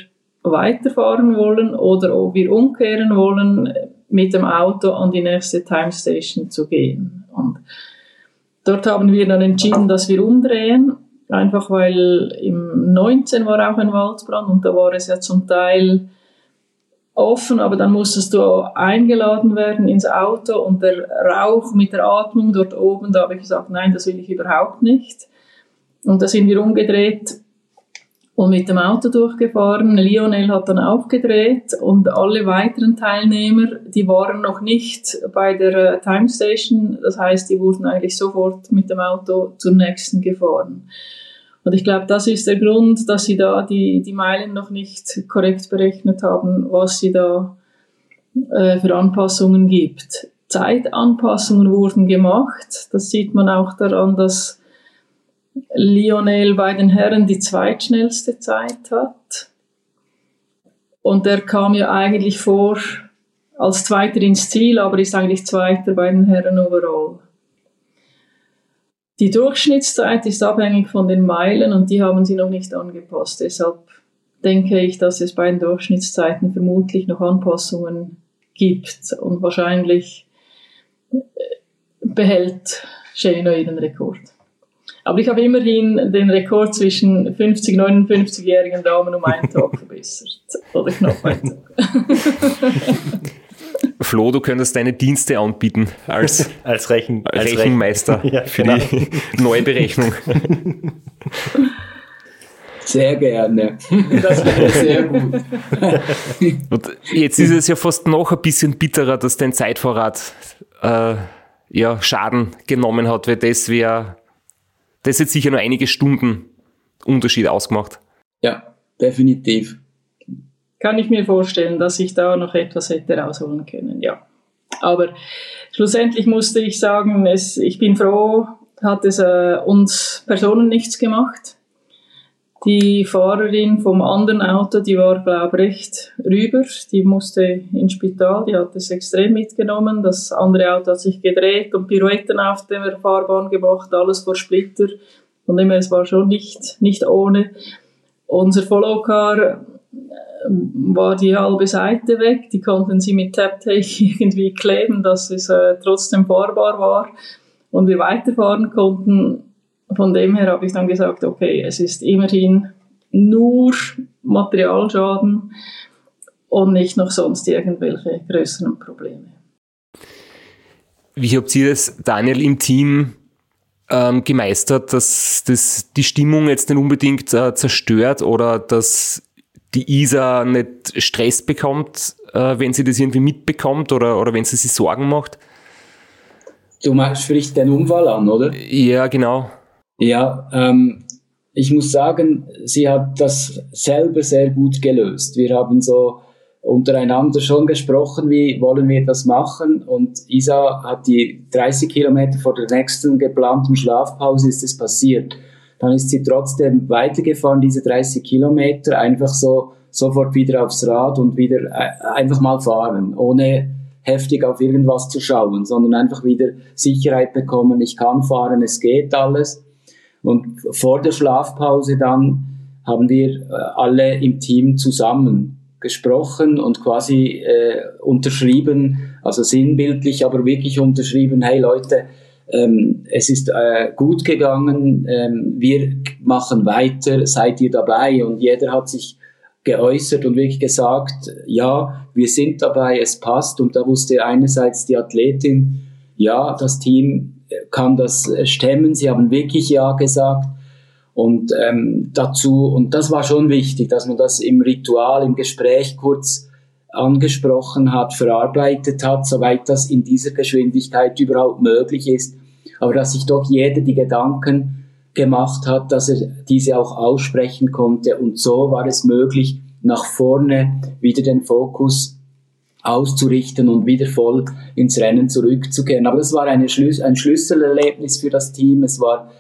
weiterfahren wollen oder ob wir umkehren wollen, mit dem Auto an die nächste Time Station zu gehen. Und dort haben wir dann entschieden, dass wir umdrehen, einfach weil im 19 war auch ein Waldbrand und da war es ja zum Teil offen, aber dann musstest du eingeladen werden ins Auto und der Rauch mit der Atmung dort oben, da habe ich gesagt, nein, das will ich überhaupt nicht. Und da sind wir umgedreht und mit dem Auto durchgefahren. Lionel hat dann aufgedreht und alle weiteren Teilnehmer, die waren noch nicht bei der äh, Time Station. Das heißt, die wurden eigentlich sofort mit dem Auto zur nächsten gefahren. Und ich glaube, das ist der Grund, dass sie da die, die Meilen noch nicht korrekt berechnet haben, was sie da äh, für Anpassungen gibt. Zeitanpassungen wurden gemacht. Das sieht man auch daran, dass Lionel bei den Herren die zweitschnellste Zeit hat. Und er kam ja eigentlich vor als Zweiter ins Ziel, aber ist eigentlich Zweiter bei den Herren overall. Die Durchschnittszeit ist abhängig von den Meilen und die haben sie noch nicht angepasst. Deshalb denke ich, dass es bei den Durchschnittszeiten vermutlich noch Anpassungen gibt und wahrscheinlich äh, behält Shano ihren Rekord. Aber ich habe immerhin den Rekord zwischen 50 59-jährigen Damen um einen Tag verbessert. Oder knapp einen Tag. Flo, du könntest deine Dienste anbieten als, als, Rechen, als Rechenmeister ja, für genau. die Neuberechnung. Sehr gerne. Das wäre sehr gut. Und jetzt ist es ja fast noch ein bisschen bitterer, dass dein Zeitvorrat äh, ja, Schaden genommen hat, weil das wäre, das hätte sicher nur einige Stunden Unterschied ausgemacht. Ja, definitiv. Kann ich mir vorstellen, dass ich da noch etwas hätte rausholen können, ja. Aber schlussendlich musste ich sagen, es, ich bin froh, hat es äh, uns Personen nichts gemacht. Die Fahrerin vom anderen Auto, die war, glaube ich, recht rüber. Die musste ins Spital, die hat es extrem mitgenommen. Das andere Auto hat sich gedreht und Pirouetten auf der Fahrbahn gemacht, alles vor Splitter. Von dem her, es war schon nicht, nicht ohne. Unser Followcar äh, war die halbe Seite weg. Die konnten sie mit Tap-Tape irgendwie kleben, dass es äh, trotzdem fahrbar war und wir weiterfahren konnten. Von dem her habe ich dann gesagt, okay, es ist immerhin nur Materialschaden und nicht noch sonst irgendwelche größeren Probleme. Wie habt ihr das, Daniel, im Team ähm, gemeistert, dass das die Stimmung jetzt nicht unbedingt äh, zerstört oder dass die Isa nicht Stress bekommt, äh, wenn sie das irgendwie mitbekommt oder, oder wenn sie sich Sorgen macht? Du sprichst den Unfall an, oder? Ja, genau. Ja, ähm, ich muss sagen, sie hat das selber sehr gut gelöst. Wir haben so untereinander schon gesprochen, wie wollen wir das machen. Und Isa hat die 30 Kilometer vor der nächsten geplanten Schlafpause ist es passiert. Dann ist sie trotzdem weitergefahren, diese 30 Kilometer, einfach so sofort wieder aufs Rad und wieder äh, einfach mal fahren, ohne heftig auf irgendwas zu schauen, sondern einfach wieder Sicherheit bekommen, ich kann fahren, es geht alles. Und vor der Schlafpause dann haben wir äh, alle im Team zusammen gesprochen und quasi äh, unterschrieben, also sinnbildlich, aber wirklich unterschrieben, hey Leute, ähm, es ist äh, gut gegangen, ähm, wir machen weiter, seid ihr dabei? Und jeder hat sich geäußert und wirklich gesagt, ja, wir sind dabei, es passt. Und da wusste einerseits die Athletin, ja, das Team kann das stemmen. Sie haben wirklich ja gesagt. Und ähm, dazu, und das war schon wichtig, dass man das im Ritual, im Gespräch kurz angesprochen hat, verarbeitet hat, soweit das in dieser Geschwindigkeit überhaupt möglich ist. Aber dass sich doch jeder die Gedanken gemacht hat, dass er diese auch aussprechen konnte. Und so war es möglich, nach vorne wieder den Fokus auszurichten und wieder voll ins Rennen zurückzukehren. Aber das war Schlüs ein Schlüsselerlebnis für das Team. Es war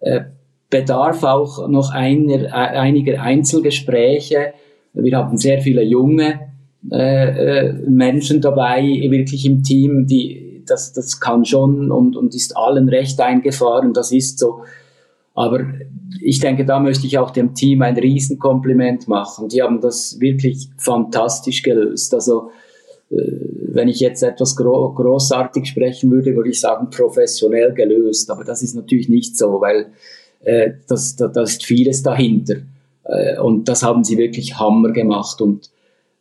äh, bedarf auch noch einer, äh, einiger Einzelgespräche. Wir haben sehr viele junge äh, äh, Menschen dabei, wirklich im Team, die das, das kann schon und, und ist allen recht eingefahren, das ist so. Aber ich denke, da möchte ich auch dem Team ein Riesenkompliment machen. Die haben das wirklich fantastisch gelöst. Also wenn ich jetzt etwas gro großartig sprechen würde, würde ich sagen, professionell gelöst. Aber das ist natürlich nicht so, weil äh, da, da ist vieles dahinter. Äh, und das haben sie wirklich Hammer gemacht. Und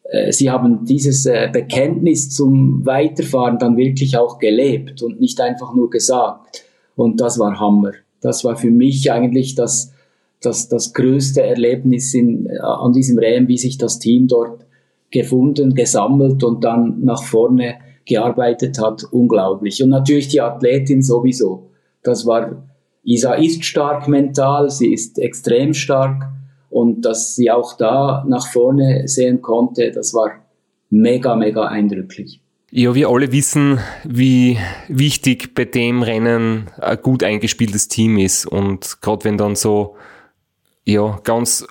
äh, sie haben dieses äh, Bekenntnis zum Weiterfahren dann wirklich auch gelebt und nicht einfach nur gesagt. Und das war Hammer. Das war für mich eigentlich das, das, das größte Erlebnis in, äh, an diesem Rennen, wie sich das Team dort gefunden, gesammelt und dann nach vorne gearbeitet hat. Unglaublich. Und natürlich die Athletin sowieso. Das war, Isa ist stark mental, sie ist extrem stark und dass sie auch da nach vorne sehen konnte, das war mega, mega eindrücklich. Ja, wir alle wissen, wie wichtig bei dem Rennen ein gut eingespieltes Team ist. Und gerade wenn dann so ja, ganz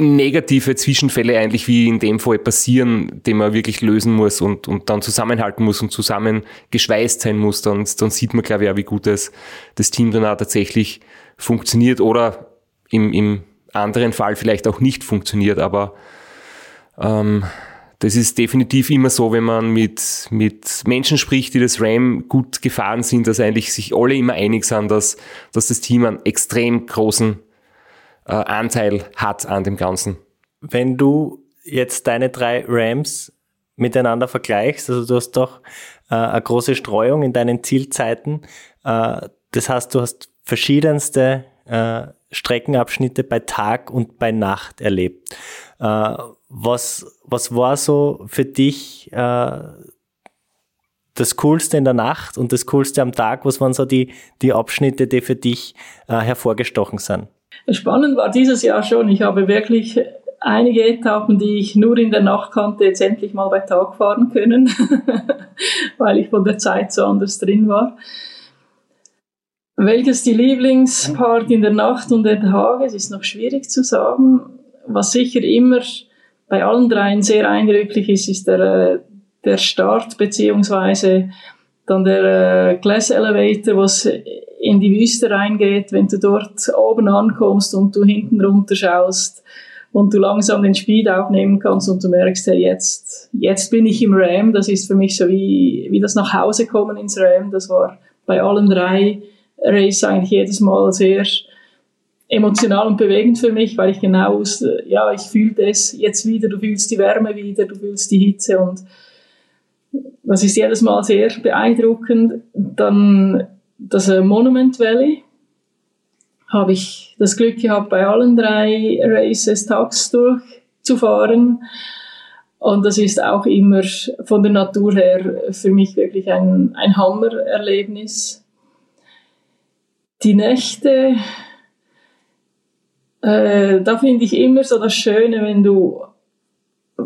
negative Zwischenfälle eigentlich wie in dem Fall passieren, den man wirklich lösen muss und, und dann zusammenhalten muss und zusammen geschweißt sein muss, dann, dann sieht man, glaube ich, auch, wie gut das, das Team dann auch tatsächlich funktioniert oder im, im anderen Fall vielleicht auch nicht funktioniert, aber ähm, das ist definitiv immer so, wenn man mit, mit Menschen spricht, die das RAM gut gefahren sind, dass eigentlich sich alle immer einig sind, dass, dass das Team einen extrem großen äh, Anteil hat an dem Ganzen. Wenn du jetzt deine drei Rams miteinander vergleichst, also du hast doch äh, eine große Streuung in deinen Zielzeiten. Äh, das heißt, du hast verschiedenste äh, Streckenabschnitte bei Tag und bei Nacht erlebt. Äh, was, was war so für dich äh, das Coolste in der Nacht und das Coolste am Tag? Was waren so die, die Abschnitte, die für dich hervorgestochen sind? Spannend war dieses Jahr schon. Ich habe wirklich einige Etappen, die ich nur in der Nacht kannte, jetzt endlich mal bei Tag fahren können, weil ich von der Zeit so anders drin war. Welches die Lieblingspart in der Nacht und der Tage, es ist noch schwierig zu sagen. Was sicher immer bei allen dreien sehr eindrücklich ist, ist der, äh, der Start beziehungsweise dann der äh, Glass Elevator, was in die Wüste reingeht, wenn du dort oben ankommst und du hinten runter schaust und du langsam den Speed aufnehmen kannst und du merkst, hey, jetzt, jetzt bin ich im RAM. Das ist für mich so wie, wie das nach Hause kommen ins RAM. Das war bei allen drei Races eigentlich jedes Mal sehr emotional und bewegend für mich, weil ich genau wusste, ja, ich fühlte es jetzt wieder, du fühlst die Wärme wieder, du fühlst die Hitze und das ist jedes Mal sehr beeindruckend. Dann das äh, Monument Valley habe ich das Glück gehabt, bei allen drei Races tags durchzufahren. Und das ist auch immer von der Natur her für mich wirklich ein, ein Hammererlebnis. Die Nächte, äh, da finde ich immer so das Schöne, wenn du,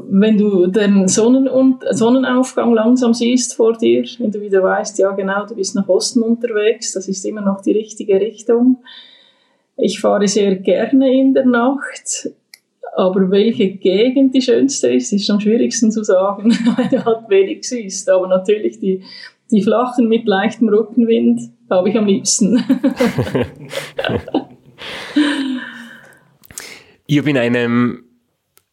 wenn du den Sonnen Sonnenaufgang langsam siehst vor dir, wenn du wieder weißt, ja genau, du bist nach Osten unterwegs, das ist immer noch die richtige Richtung. Ich fahre sehr gerne in der Nacht, aber welche Gegend die schönste ist, ist am schwierigsten zu sagen, weil du halt wenig siehst. Aber natürlich die, die flachen mit leichtem Rückenwind habe ich am liebsten. Ich habe in einem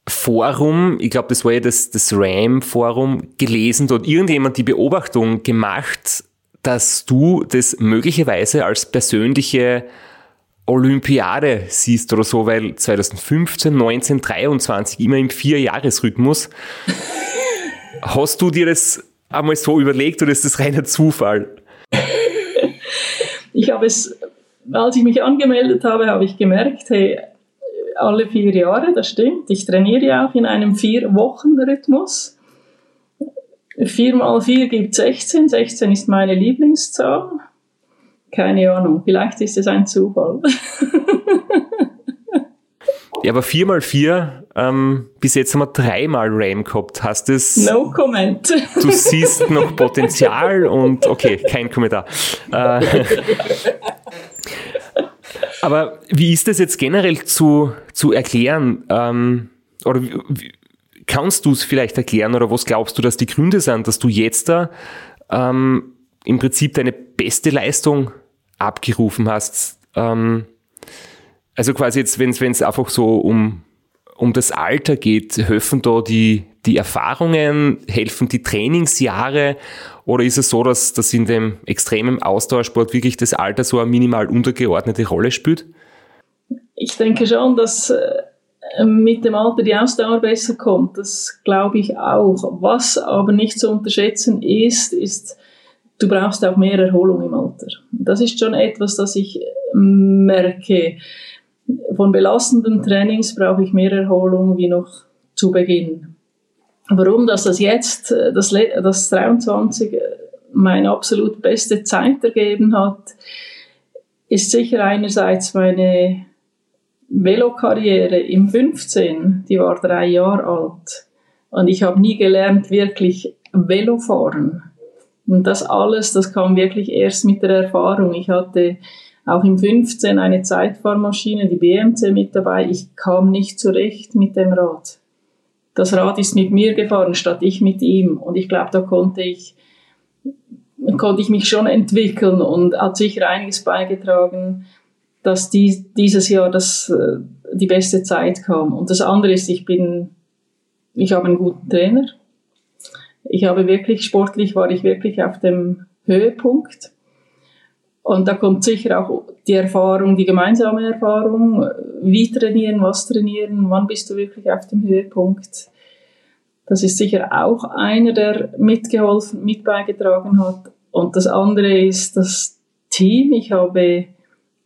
Forum, ich glaube, das war ja das, das RAM-Forum, gelesen, dort irgendjemand die Beobachtung gemacht, dass du das möglicherweise als persönliche Olympiade siehst oder so, weil 2015, 19, 23 immer im Vierjahresrhythmus. Hast du dir das einmal so überlegt oder ist das reiner Zufall? Ich habe es, als ich mich angemeldet habe, habe ich gemerkt, hey, alle vier Jahre, das stimmt. Ich trainiere ja auch in einem Vier-Wochen-Rhythmus. Vier mal vier gibt 16. 16 ist meine Lieblingszahl. Keine Ahnung, vielleicht ist es ein Zufall. ja, aber vier mal vier, ähm, bis jetzt haben wir dreimal RAM gehabt. Hast es? No comment. Du siehst noch Potenzial und okay, kein Kommentar. Äh, aber wie ist das jetzt generell zu, zu erklären? Ähm, oder wie, kannst du es vielleicht erklären oder was glaubst du, dass die Gründe sind, dass du jetzt da ähm, im Prinzip deine beste Leistung abgerufen hast? Ähm, also quasi jetzt, wenn es einfach so um, um das Alter geht, helfen da die, die Erfahrungen, helfen die Trainingsjahre oder ist es so, dass, dass in dem extremen Ausdauersport wirklich das Alter so eine minimal untergeordnete Rolle spielt? Ich denke schon, dass äh, mit dem Alter die Ausdauer besser kommt. Das glaube ich auch. Was aber nicht zu unterschätzen ist, ist, du brauchst auch mehr Erholung im Alter. Das ist schon etwas, das ich merke. Von belastenden Trainings brauche ich mehr Erholung wie noch zu Beginn. Warum dass das jetzt, äh, das, das 23 äh, meine absolut beste Zeit ergeben hat, ist sicher einerseits meine Velokarriere im 15, die war drei Jahre alt. Und ich habe nie gelernt, wirklich Velo fahren. Und das alles, das kam wirklich erst mit der Erfahrung. Ich hatte auch im 15 eine Zeitfahrmaschine, die BMC mit dabei. Ich kam nicht zurecht mit dem Rad das Rad ist mit mir gefahren, statt ich mit ihm. Und ich glaube, da konnte ich, konnte ich mich schon entwickeln und hat sicher einiges beigetragen, dass die, dieses Jahr das, äh, die beste Zeit kam. Und das andere ist, ich bin, ich habe einen guten Trainer. Ich habe wirklich, sportlich war ich wirklich auf dem Höhepunkt. Und da kommt sicher auch die Erfahrung, die gemeinsame Erfahrung, wie trainieren, was trainieren, wann bist du wirklich auf dem Höhepunkt. Das ist sicher auch einer, der mitgeholfen, mit beigetragen hat. Und das andere ist das Team. Ich habe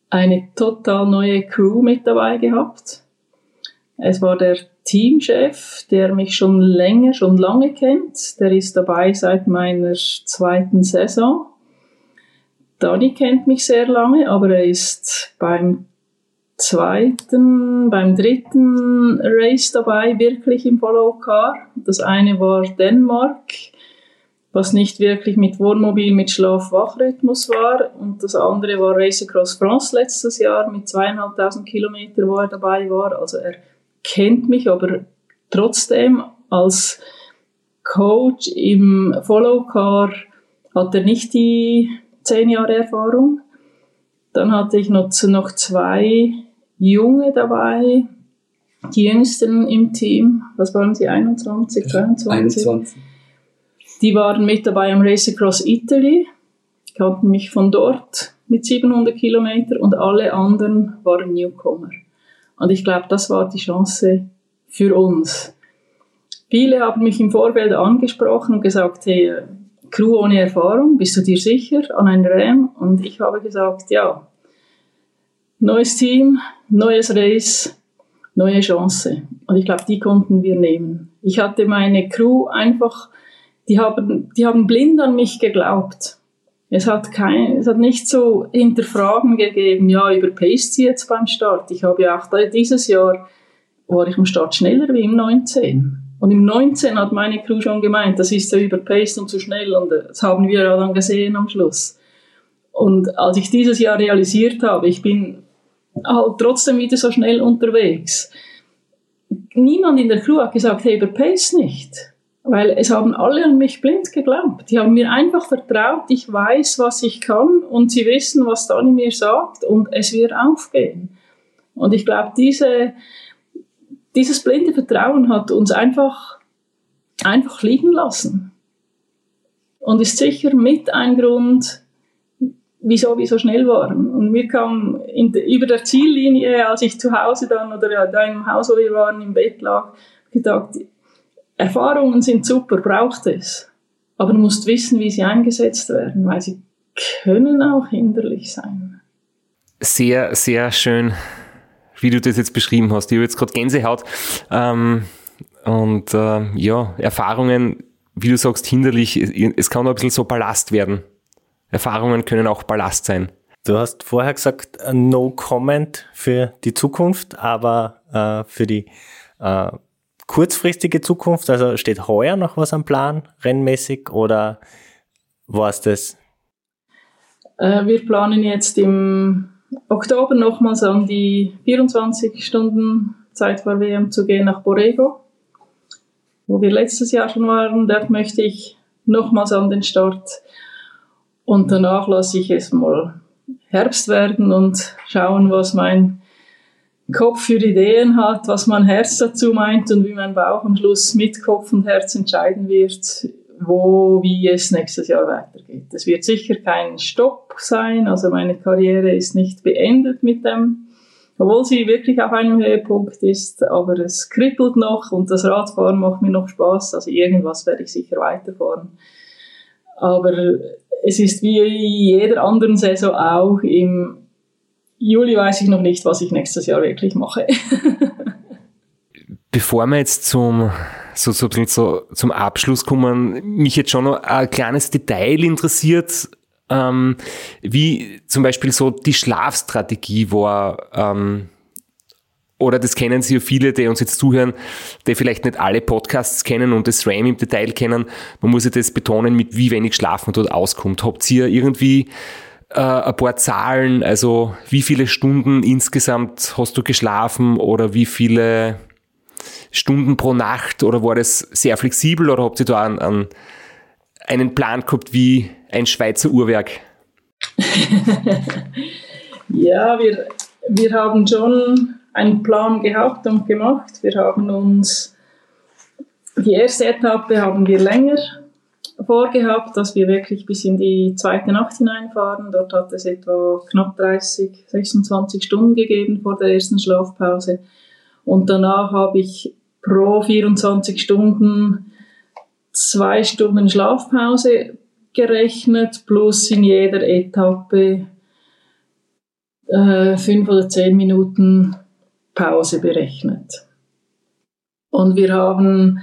eine total neue Crew mit dabei gehabt. Es war der Teamchef, der mich schon länger, schon lange kennt. Der ist dabei seit meiner zweiten Saison. Dani kennt mich sehr lange, aber er ist beim zweiten, beim dritten Race dabei, wirklich im Follow Car. Das eine war Dänemark, was nicht wirklich mit Wohnmobil, mit Schlaf-Wach-Rhythmus war. Und das andere war Race Across France letztes Jahr mit zweieinhalbtausend Kilometer, wo er dabei war. Also er kennt mich, aber trotzdem als Coach im Follow Car hat er nicht die zehn Jahre Erfahrung. Dann hatte ich noch, noch zwei Junge dabei, die jüngsten im Team. Was waren sie? 21, 22? 21. Die waren mit dabei am Race Across Italy, kannten mich von dort mit 700 Kilometern und alle anderen waren Newcomer. Und ich glaube, das war die Chance für uns. Viele haben mich im Vorfeld angesprochen und gesagt, hey, Crew ohne Erfahrung, bist du dir sicher an ein Ram? Und ich habe gesagt, ja, neues Team, neues Race, neue Chance. Und ich glaube, die konnten wir nehmen. Ich hatte meine Crew einfach, die haben, die haben blind an mich geglaubt. Es hat kein, es hat nicht so Hinterfragen gegeben, ja, überpaced sie jetzt beim Start. Ich habe ja auch dieses Jahr, war ich am Start schneller wie im 19. Und im 19 hat meine Crew schon gemeint, das ist ja überpaced und zu schnell und das haben wir ja dann gesehen am Schluss. Und als ich dieses Jahr realisiert habe, ich bin halt trotzdem wieder so schnell unterwegs. Niemand in der Crew hat gesagt, hey, überpace nicht. Weil es haben alle an mich blind geglaubt. Die haben mir einfach vertraut, ich weiß, was ich kann und sie wissen, was Dani mir sagt und es wird aufgehen. Und ich glaube, diese, dieses blinde Vertrauen hat uns einfach, einfach liegen lassen. Und ist sicher mit ein Grund, wieso wir so schnell waren. Und wir kamen de, über der Ziellinie, als ich zu Hause dann oder ja, da im Haus, wo wir waren, im Bett lag, gedacht, Erfahrungen sind super, braucht es. Aber du musst wissen, wie sie eingesetzt werden, weil sie können auch hinderlich sein. Sehr, sehr schön, wie du das jetzt beschrieben hast. Ich habe jetzt gerade Gänsehaut. Ähm, und äh, ja, Erfahrungen, wie du sagst, hinderlich. Es kann auch ein bisschen so Ballast werden. Erfahrungen können auch Ballast sein. Du hast vorher gesagt, äh, no comment für die Zukunft, aber äh, für die äh, kurzfristige Zukunft, also steht heuer noch was am Plan, rennmäßig, oder war es das? Äh, wir planen jetzt im Oktober nochmals an die 24 Stunden Zeit vor WM zu gehen nach Borrego, wo wir letztes Jahr schon waren. Dort möchte ich nochmals an den Start. Und danach lasse ich es mal Herbst werden und schauen, was mein Kopf für Ideen hat, was mein Herz dazu meint und wie mein Bauch am Schluss mit Kopf und Herz entscheiden wird, wo, wie es nächstes Jahr weitergeht. Es wird sicher kein Stopp sein, also meine Karriere ist nicht beendet mit dem, obwohl sie wirklich auf einem Höhepunkt ist, aber es kribbelt noch und das Radfahren macht mir noch Spaß, also irgendwas werde ich sicher weiterfahren. Aber es ist wie jeder anderen Saison auch im Juli weiß ich noch nicht, was ich nächstes Jahr wirklich mache. Bevor wir jetzt zum, so, so, so, zum Abschluss kommen, mich jetzt schon noch ein kleines Detail interessiert, ähm, wie zum Beispiel so die Schlafstrategie war, ähm, oder das kennen Sie ja viele, die uns jetzt zuhören, die vielleicht nicht alle Podcasts kennen und das RAM im Detail kennen. Man muss ja das betonen, mit wie wenig Schlaf man dort auskommt. Habt ihr irgendwie äh, ein paar Zahlen, also wie viele Stunden insgesamt hast du geschlafen oder wie viele Stunden pro Nacht oder war das sehr flexibel oder habt ihr da einen, einen, einen Plan gehabt wie ein Schweizer Uhrwerk? ja, wir, wir haben schon einen Plan gehabt und gemacht. Wir haben uns die erste Etappe haben wir länger vorgehabt, dass wir wirklich bis in die zweite Nacht hineinfahren. Dort hat es etwa knapp 30, 26 Stunden gegeben vor der ersten Schlafpause. Und danach habe ich pro 24 Stunden zwei Stunden Schlafpause gerechnet, plus in jeder Etappe äh, fünf oder zehn Minuten Pause berechnet. Und wir haben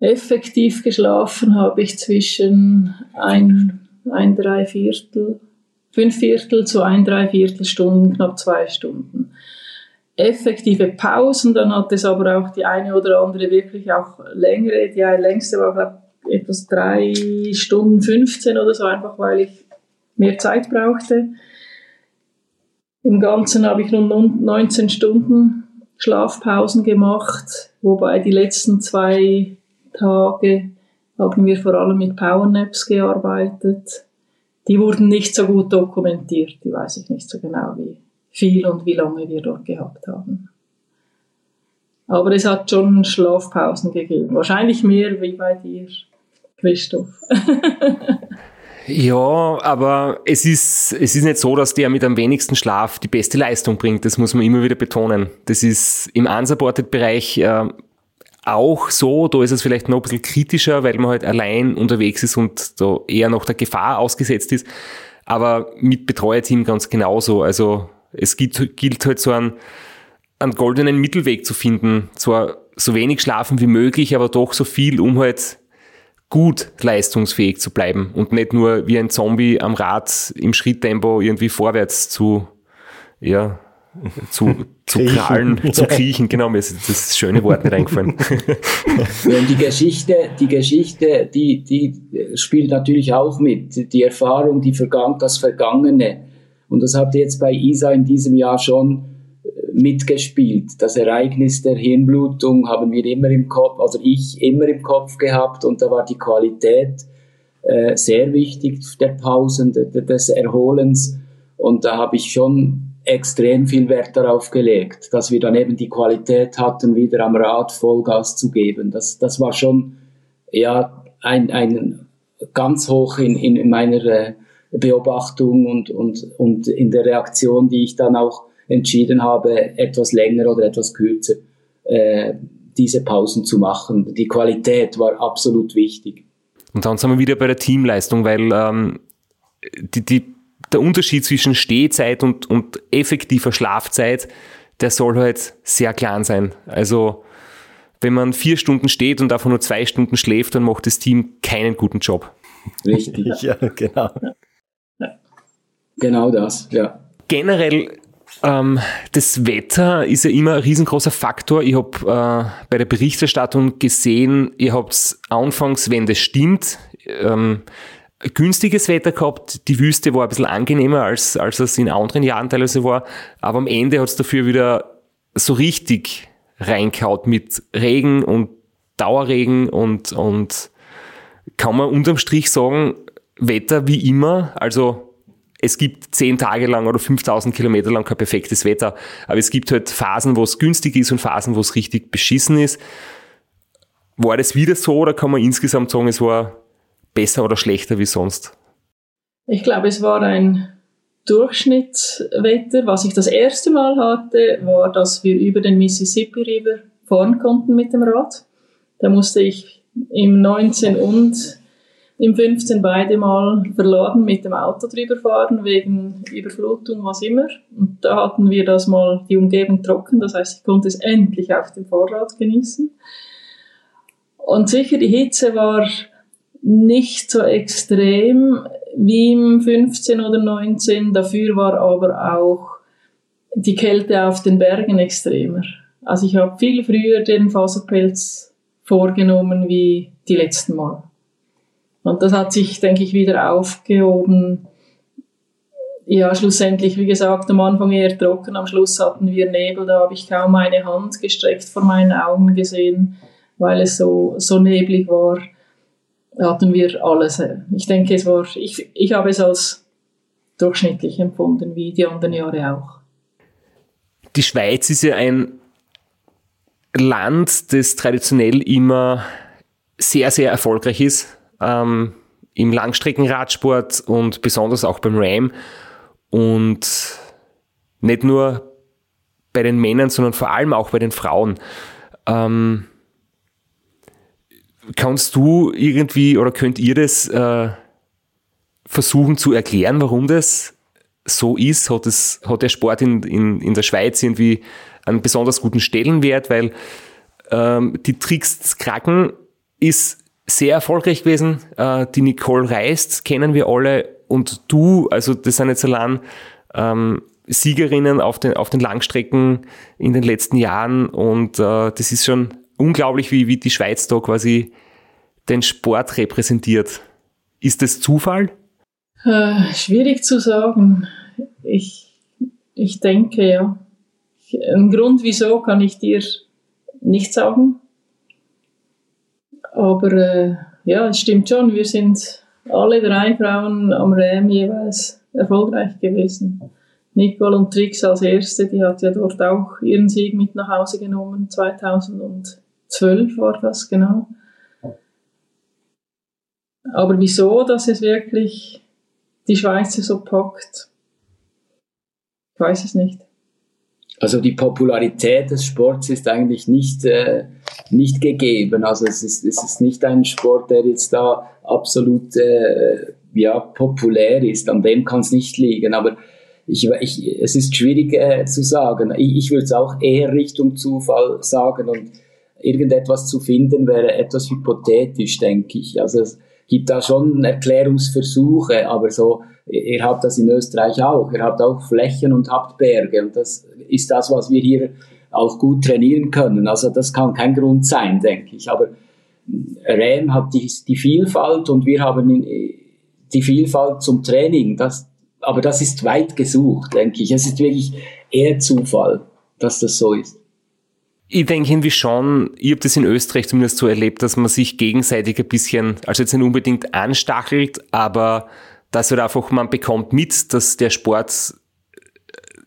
Effektiv geschlafen habe ich zwischen ein, ein Dreiviertel, fünf Viertel zu ein, drei Viertelstunden, knapp zwei Stunden. Effektive Pausen, dann hat es aber auch die eine oder andere wirklich auch längere. Die längste war, glaube ich, etwas drei Stunden 15 oder so, einfach weil ich mehr Zeit brauchte. Im Ganzen habe ich nun 19 Stunden Schlafpausen gemacht, wobei die letzten zwei Tage haben wir vor allem mit Powernaps gearbeitet. Die wurden nicht so gut dokumentiert, die weiß ich nicht so genau, wie viel und wie lange wir dort gehabt haben. Aber es hat schon Schlafpausen gegeben, wahrscheinlich mehr wie bei dir, Christoph. Ja, aber es ist, es ist nicht so, dass der mit am wenigsten Schlaf die beste Leistung bringt. Das muss man immer wieder betonen. Das ist im Unsupported-Bereich äh, auch so. Da ist es vielleicht noch ein bisschen kritischer, weil man halt allein unterwegs ist und da eher noch der Gefahr ausgesetzt ist. Aber mit Betreuerteam ganz genauso. Also es gilt, gilt halt so einen, einen goldenen Mittelweg zu finden. Zwar so wenig schlafen wie möglich, aber doch so viel, um halt gut leistungsfähig zu bleiben und nicht nur wie ein Zombie am Rad im Schritttempo irgendwie vorwärts zu, ja, zu, zu krallen, zu kriechen. Genau, mir ist das schöne Wort nicht eingefallen. Die Geschichte, die Geschichte, die, die spielt natürlich auch mit. Die Erfahrung, die Vergang das Vergangene. Und das habt ihr jetzt bei ISA in diesem Jahr schon mitgespielt. Das Ereignis der Hirnblutung haben wir immer im Kopf, also ich immer im Kopf gehabt und da war die Qualität äh, sehr wichtig der Pausen, de, des Erholens und da habe ich schon extrem viel Wert darauf gelegt, dass wir dann eben die Qualität hatten, wieder am Rad Vollgas zu geben. Das, das war schon ja ein, ein ganz hoch in, in meiner äh, Beobachtung und, und, und in der Reaktion, die ich dann auch entschieden habe, etwas länger oder etwas kürzer äh, diese Pausen zu machen. Die Qualität war absolut wichtig. Und dann sind wir wieder bei der Teamleistung, weil ähm, die, die, der Unterschied zwischen Stehzeit und, und effektiver Schlafzeit, der soll halt sehr klein sein. Also wenn man vier Stunden steht und davon nur zwei Stunden schläft, dann macht das Team keinen guten Job. Richtig. ja, genau. Genau das, ja. Generell ähm, das Wetter ist ja immer ein riesengroßer Faktor. Ich habe äh, bei der Berichterstattung gesehen, ihr habt anfangs, wenn das stimmt, ähm, günstiges Wetter gehabt. Die Wüste war ein bisschen angenehmer, als, als es in anderen Jahren teilweise war. Aber am Ende hat es dafür wieder so richtig reingehaut mit Regen und Dauerregen und, und kann man unterm Strich sagen, Wetter wie immer, also es gibt zehn Tage lang oder 5000 Kilometer lang kein perfektes Wetter, aber es gibt halt Phasen, wo es günstig ist und Phasen, wo es richtig beschissen ist. War das wieder so oder kann man insgesamt sagen, es war besser oder schlechter wie sonst? Ich glaube, es war ein Durchschnittswetter. Was ich das erste Mal hatte, war, dass wir über den Mississippi River fahren konnten mit dem Rad. Da musste ich im 19 und im 15 beide mal verloren mit dem Auto drüber fahren, wegen Überflutung, was immer. Und da hatten wir das mal die Umgebung trocken, das heißt, ich konnte es endlich auf dem Fahrrad genießen. Und sicher, die Hitze war nicht so extrem wie im 15 oder 19, dafür war aber auch die Kälte auf den Bergen extremer. Also ich habe viel früher den Faserpelz vorgenommen wie die letzten Mal. Und das hat sich, denke ich, wieder aufgehoben. Ja, schlussendlich, wie gesagt, am Anfang eher trocken, am Schluss hatten wir Nebel, da habe ich kaum eine Hand gestreckt vor meinen Augen gesehen, weil es so, so neblig war. Hatten wir alles. Ich denke, es war, ich, ich habe es als durchschnittlich empfunden, wie die anderen Jahre auch. Die Schweiz ist ja ein Land, das traditionell immer sehr, sehr erfolgreich ist ähm, im Langstreckenradsport und besonders auch beim Ram. Und nicht nur bei den Männern, sondern vor allem auch bei den Frauen. Ähm, kannst du irgendwie oder könnt ihr das äh, versuchen zu erklären, warum das so ist? Hat, es, hat der Sport in, in, in der Schweiz irgendwie einen besonders guten Stellenwert? Weil ähm, die Tricks Kraken ist sehr erfolgreich gewesen. Äh, die Nicole Reist kennen wir alle und du, also das sind jetzt allein ähm, Siegerinnen auf den, auf den Langstrecken in den letzten Jahren und äh, das ist schon unglaublich, wie, wie die Schweiz da quasi den Sport repräsentiert. Ist das Zufall? Äh, schwierig zu sagen. Ich, ich denke ja. Ein Grund, wieso, kann ich dir nicht sagen. Aber äh, ja, es stimmt schon, wir sind alle drei Frauen am RAM jeweils erfolgreich gewesen. Nicole und Trix als erste, die hat ja dort auch ihren Sieg mit nach Hause genommen. 2012 war das, genau. Aber wieso, dass es wirklich die Schweizer so packt? Ich weiß es nicht. Also die Popularität des Sports ist eigentlich nicht, äh, nicht gegeben. Also es ist, es ist nicht ein Sport, der jetzt da absolut äh, ja, populär ist. An dem kann es nicht liegen. Aber ich, ich, es ist schwierig äh, zu sagen. Ich, ich würde es auch eher Richtung Zufall sagen und irgendetwas zu finden wäre etwas hypothetisch, denke ich. Also es gibt da schon Erklärungsversuche, aber so, ihr habt das in Österreich auch. Ihr habt auch Flächen und habt Berge und das ist das, was wir hier auch gut trainieren können. Also das kann kein Grund sein, denke ich. Aber RAM hat die, die Vielfalt und wir haben die Vielfalt zum Training. Das, aber das ist weit gesucht, denke ich. Es ist wirklich eher Zufall, dass das so ist. Ich denke irgendwie schon, ich habe das in Österreich zumindest so erlebt, dass man sich gegenseitig ein bisschen, also jetzt nicht unbedingt anstachelt, aber dass halt einfach man bekommt mit, dass der Sport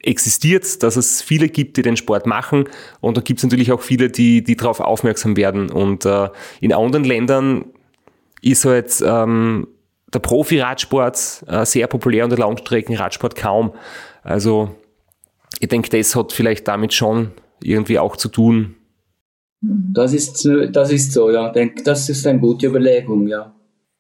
existiert, dass es viele gibt, die den Sport machen und da gibt es natürlich auch viele, die, die darauf aufmerksam werden. Und äh, in anderen Ländern ist halt ähm, der Profi-Radsport äh, sehr populär und der Langstrecken-Radsport kaum. Also ich denke, das hat vielleicht damit schon irgendwie auch zu tun. Das ist, das ist so, ja. Ich denke, das ist eine gute Überlegung, ja.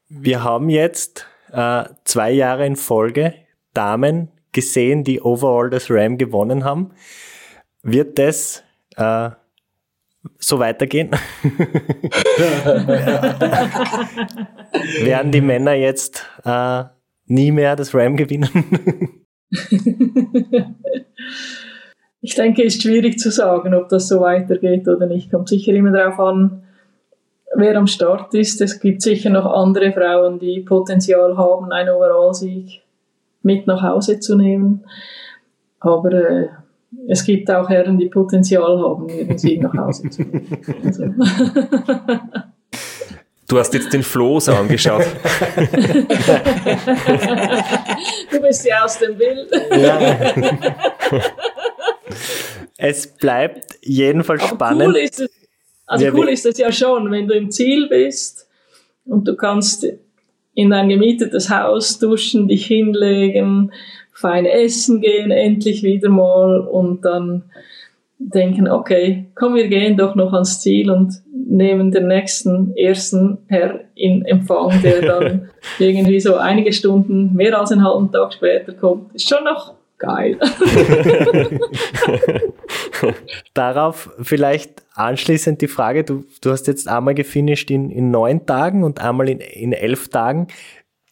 Wir haben jetzt äh, zwei Jahre in Folge Damen gesehen, die overall das Ram gewonnen haben. Wird das äh, so weitergehen? Werden die Männer jetzt äh, nie mehr das Ram gewinnen? ich denke, es ist schwierig zu sagen, ob das so weitergeht oder nicht. Kommt sicher immer darauf an, wer am Start ist. Es gibt sicher noch andere Frauen, die Potenzial haben, einen Overall-Sieg mit nach Hause zu nehmen. Aber äh, es gibt auch Herren, die Potenzial haben, ihren Sieg nach Hause zu nehmen. Also. Du hast jetzt den Floß angeschaut. du bist ja aus dem Bild. Ja. es bleibt jedenfalls Aber spannend. Cool ist es, also ja, cool ist es ja schon, wenn du im Ziel bist und du kannst in dein gemietetes Haus duschen, dich hinlegen, fein essen gehen, endlich wieder mal und dann denken, okay, komm, wir gehen doch noch ans Ziel und nehmen den nächsten ersten Herr in Empfang, der dann irgendwie so einige Stunden, mehr als einen halben Tag später kommt. Ist schon noch geil. Darauf vielleicht anschließend die Frage, du, du hast jetzt einmal gefinisht in, in neun Tagen und einmal in, in elf Tagen.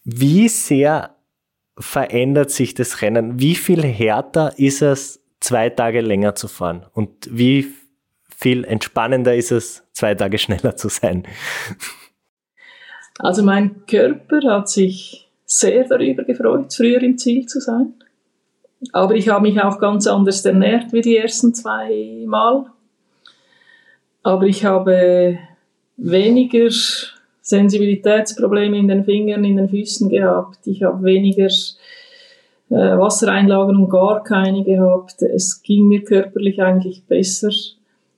Wie sehr verändert sich das Rennen? Wie viel härter ist es, zwei Tage länger zu fahren? Und wie viel entspannender ist es, zwei Tage schneller zu sein? Also mein Körper hat sich sehr darüber gefreut, früher im Ziel zu sein. Aber ich habe mich auch ganz anders ernährt wie die ersten zwei Mal. Aber ich habe weniger Sensibilitätsprobleme in den Fingern, in den Füßen gehabt. Ich habe weniger äh, Wassereinlagen und gar keine gehabt. Es ging mir körperlich eigentlich besser,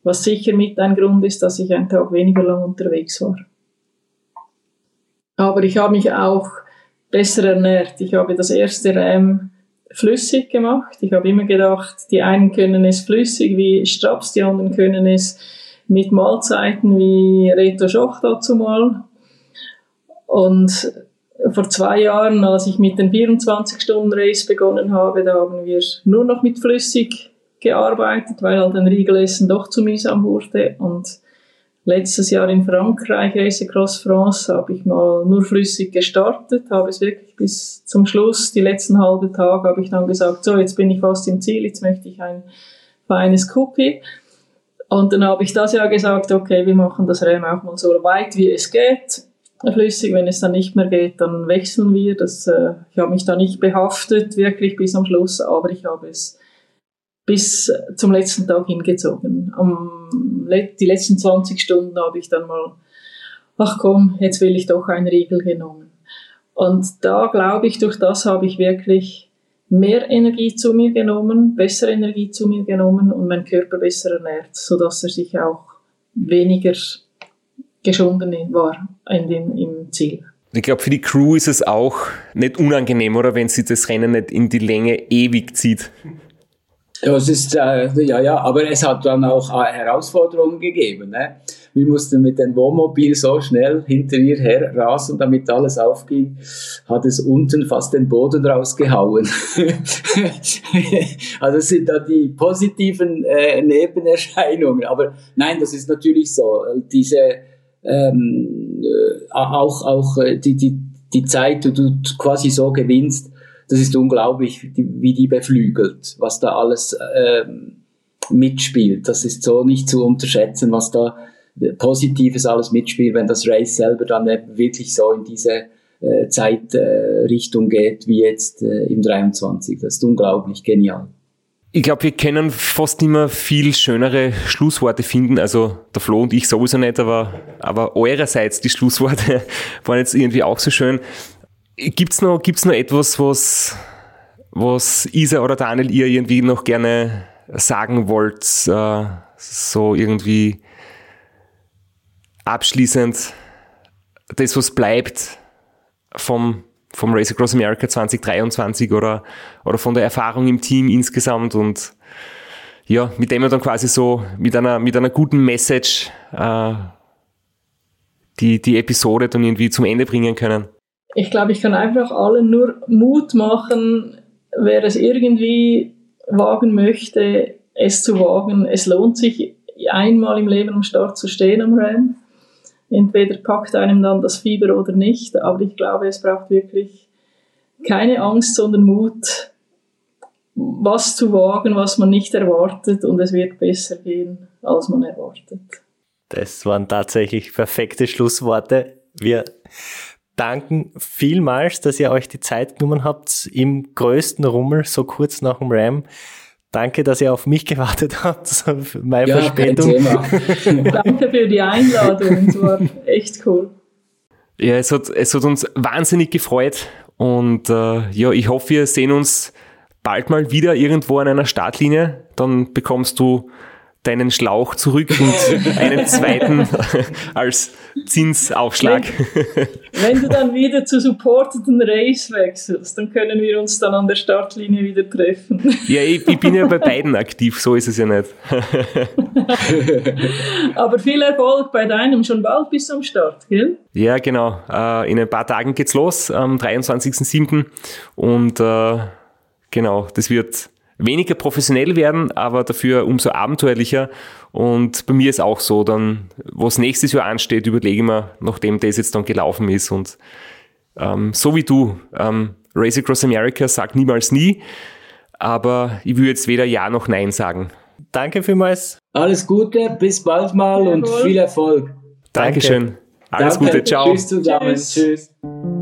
was sicher mit ein Grund ist, dass ich einen Tag weniger lang unterwegs war. Aber ich habe mich auch besser ernährt. Ich habe das erste RAM flüssig gemacht. Ich habe immer gedacht, die einen können es flüssig wie Straps, die anderen können es mit Mahlzeiten wie Reto Schoch dazu mal. Und vor zwei Jahren, als ich mit den 24-Stunden-Race begonnen habe, da haben wir nur noch mit flüssig gearbeitet, weil halt ein Riegelessen doch zu mühsam wurde. Und letztes Jahr in Frankreich, Race Across France, habe ich mal nur flüssig gestartet, habe es wirklich bis zum Schluss, die letzten halbe Tage, habe ich dann gesagt, so, jetzt bin ich fast im Ziel, jetzt möchte ich ein feines Cookie. Und dann habe ich das Jahr gesagt, okay, wir machen das Rennen auch mal so weit, wie es geht, flüssig. Wenn es dann nicht mehr geht, dann wechseln wir. Das, äh, ich habe mich da nicht behaftet, wirklich bis am Schluss, aber ich habe es bis zum letzten Tag hingezogen. Am, die letzten 20 Stunden habe ich dann mal, ach komm, jetzt will ich doch einen Riegel genommen. Und da glaube ich, durch das habe ich wirklich mehr Energie zu mir genommen, bessere Energie zu mir genommen und mein Körper besser ernährt, sodass er sich auch weniger geschunden war in den, im Ziel. Ich glaube, für die Crew ist es auch nicht unangenehm, oder wenn sie das Rennen nicht in die Länge ewig zieht. Ja, es ist, äh, ja, ja, aber es hat dann auch äh, Herausforderungen gegeben. Ne? Wir mussten mit dem Wohnmobil so schnell hinter ihr her rasen, damit alles aufging, hat es unten fast den Boden rausgehauen. also das sind da die positiven äh, Nebenerscheinungen. Aber nein, das ist natürlich so. Diese ähm, äh, auch auch äh, die, die, die Zeit, die du quasi so gewinnst, das ist unglaublich, wie die beflügelt, was da alles ähm, mitspielt. Das ist so nicht zu unterschätzen, was da Positives alles mitspielt, wenn das Race selber dann wirklich so in diese äh, Zeitrichtung äh, geht, wie jetzt äh, im 23. Das ist unglaublich genial. Ich glaube, wir können fast immer viel schönere Schlussworte finden. Also der Flo und ich sowieso nicht, aber, aber eurerseits die Schlussworte waren jetzt irgendwie auch so schön. Gibt's noch, gibt's noch etwas, was, was Isa oder Daniel ihr irgendwie noch gerne sagen wollt? Äh, so irgendwie abschließend das, was bleibt vom, vom Race Across America 2023 oder, oder von der Erfahrung im Team insgesamt und ja, mit dem wir dann quasi so mit einer, mit einer guten Message äh, die, die Episode dann irgendwie zum Ende bringen können ich glaube, ich kann einfach allen nur Mut machen, wer es irgendwie wagen möchte, es zu wagen. Es lohnt sich einmal im Leben am Start zu stehen am Ram. Entweder packt einem dann das Fieber oder nicht, aber ich glaube, es braucht wirklich keine Angst, sondern Mut, was zu wagen, was man nicht erwartet und es wird besser gehen, als man erwartet. Das waren tatsächlich perfekte Schlussworte. Wir danken vielmals, dass ihr euch die Zeit genommen habt im größten Rummel, so kurz nach dem Ram. Danke, dass ihr auf mich gewartet habt. Meine ja, Verspätung. Danke für die Einladung. Es war echt cool. Ja, es hat, es hat uns wahnsinnig gefreut. Und äh, ja, ich hoffe, wir sehen uns bald mal wieder irgendwo an einer Startlinie. Dann bekommst du deinen Schlauch zurück und einen zweiten als Zinsaufschlag. Wenn du dann wieder zu supporteten Race wechselst, dann können wir uns dann an der Startlinie wieder treffen. Ja, ich, ich bin ja bei beiden aktiv, so ist es ja nicht. Aber viel Erfolg bei deinem, schon bald bis zum Start, gell? Ja, genau. Äh, in ein paar Tagen geht's los, am 23.07. Und äh, genau, das wird weniger professionell werden, aber dafür umso abenteuerlicher. Und bei mir ist auch so, dann, was nächstes Jahr ansteht, überlege ich mir, nachdem das jetzt dann gelaufen ist. Und ähm, so wie du, ähm, Race Across America sagt niemals nie, aber ich will jetzt weder Ja noch Nein sagen. Danke vielmals. Alles Gute, bis bald mal und viel Erfolg. Dankeschön. Alles Danke. Gute, ciao. Tschüss zusammen. Tschüss. Tschüss.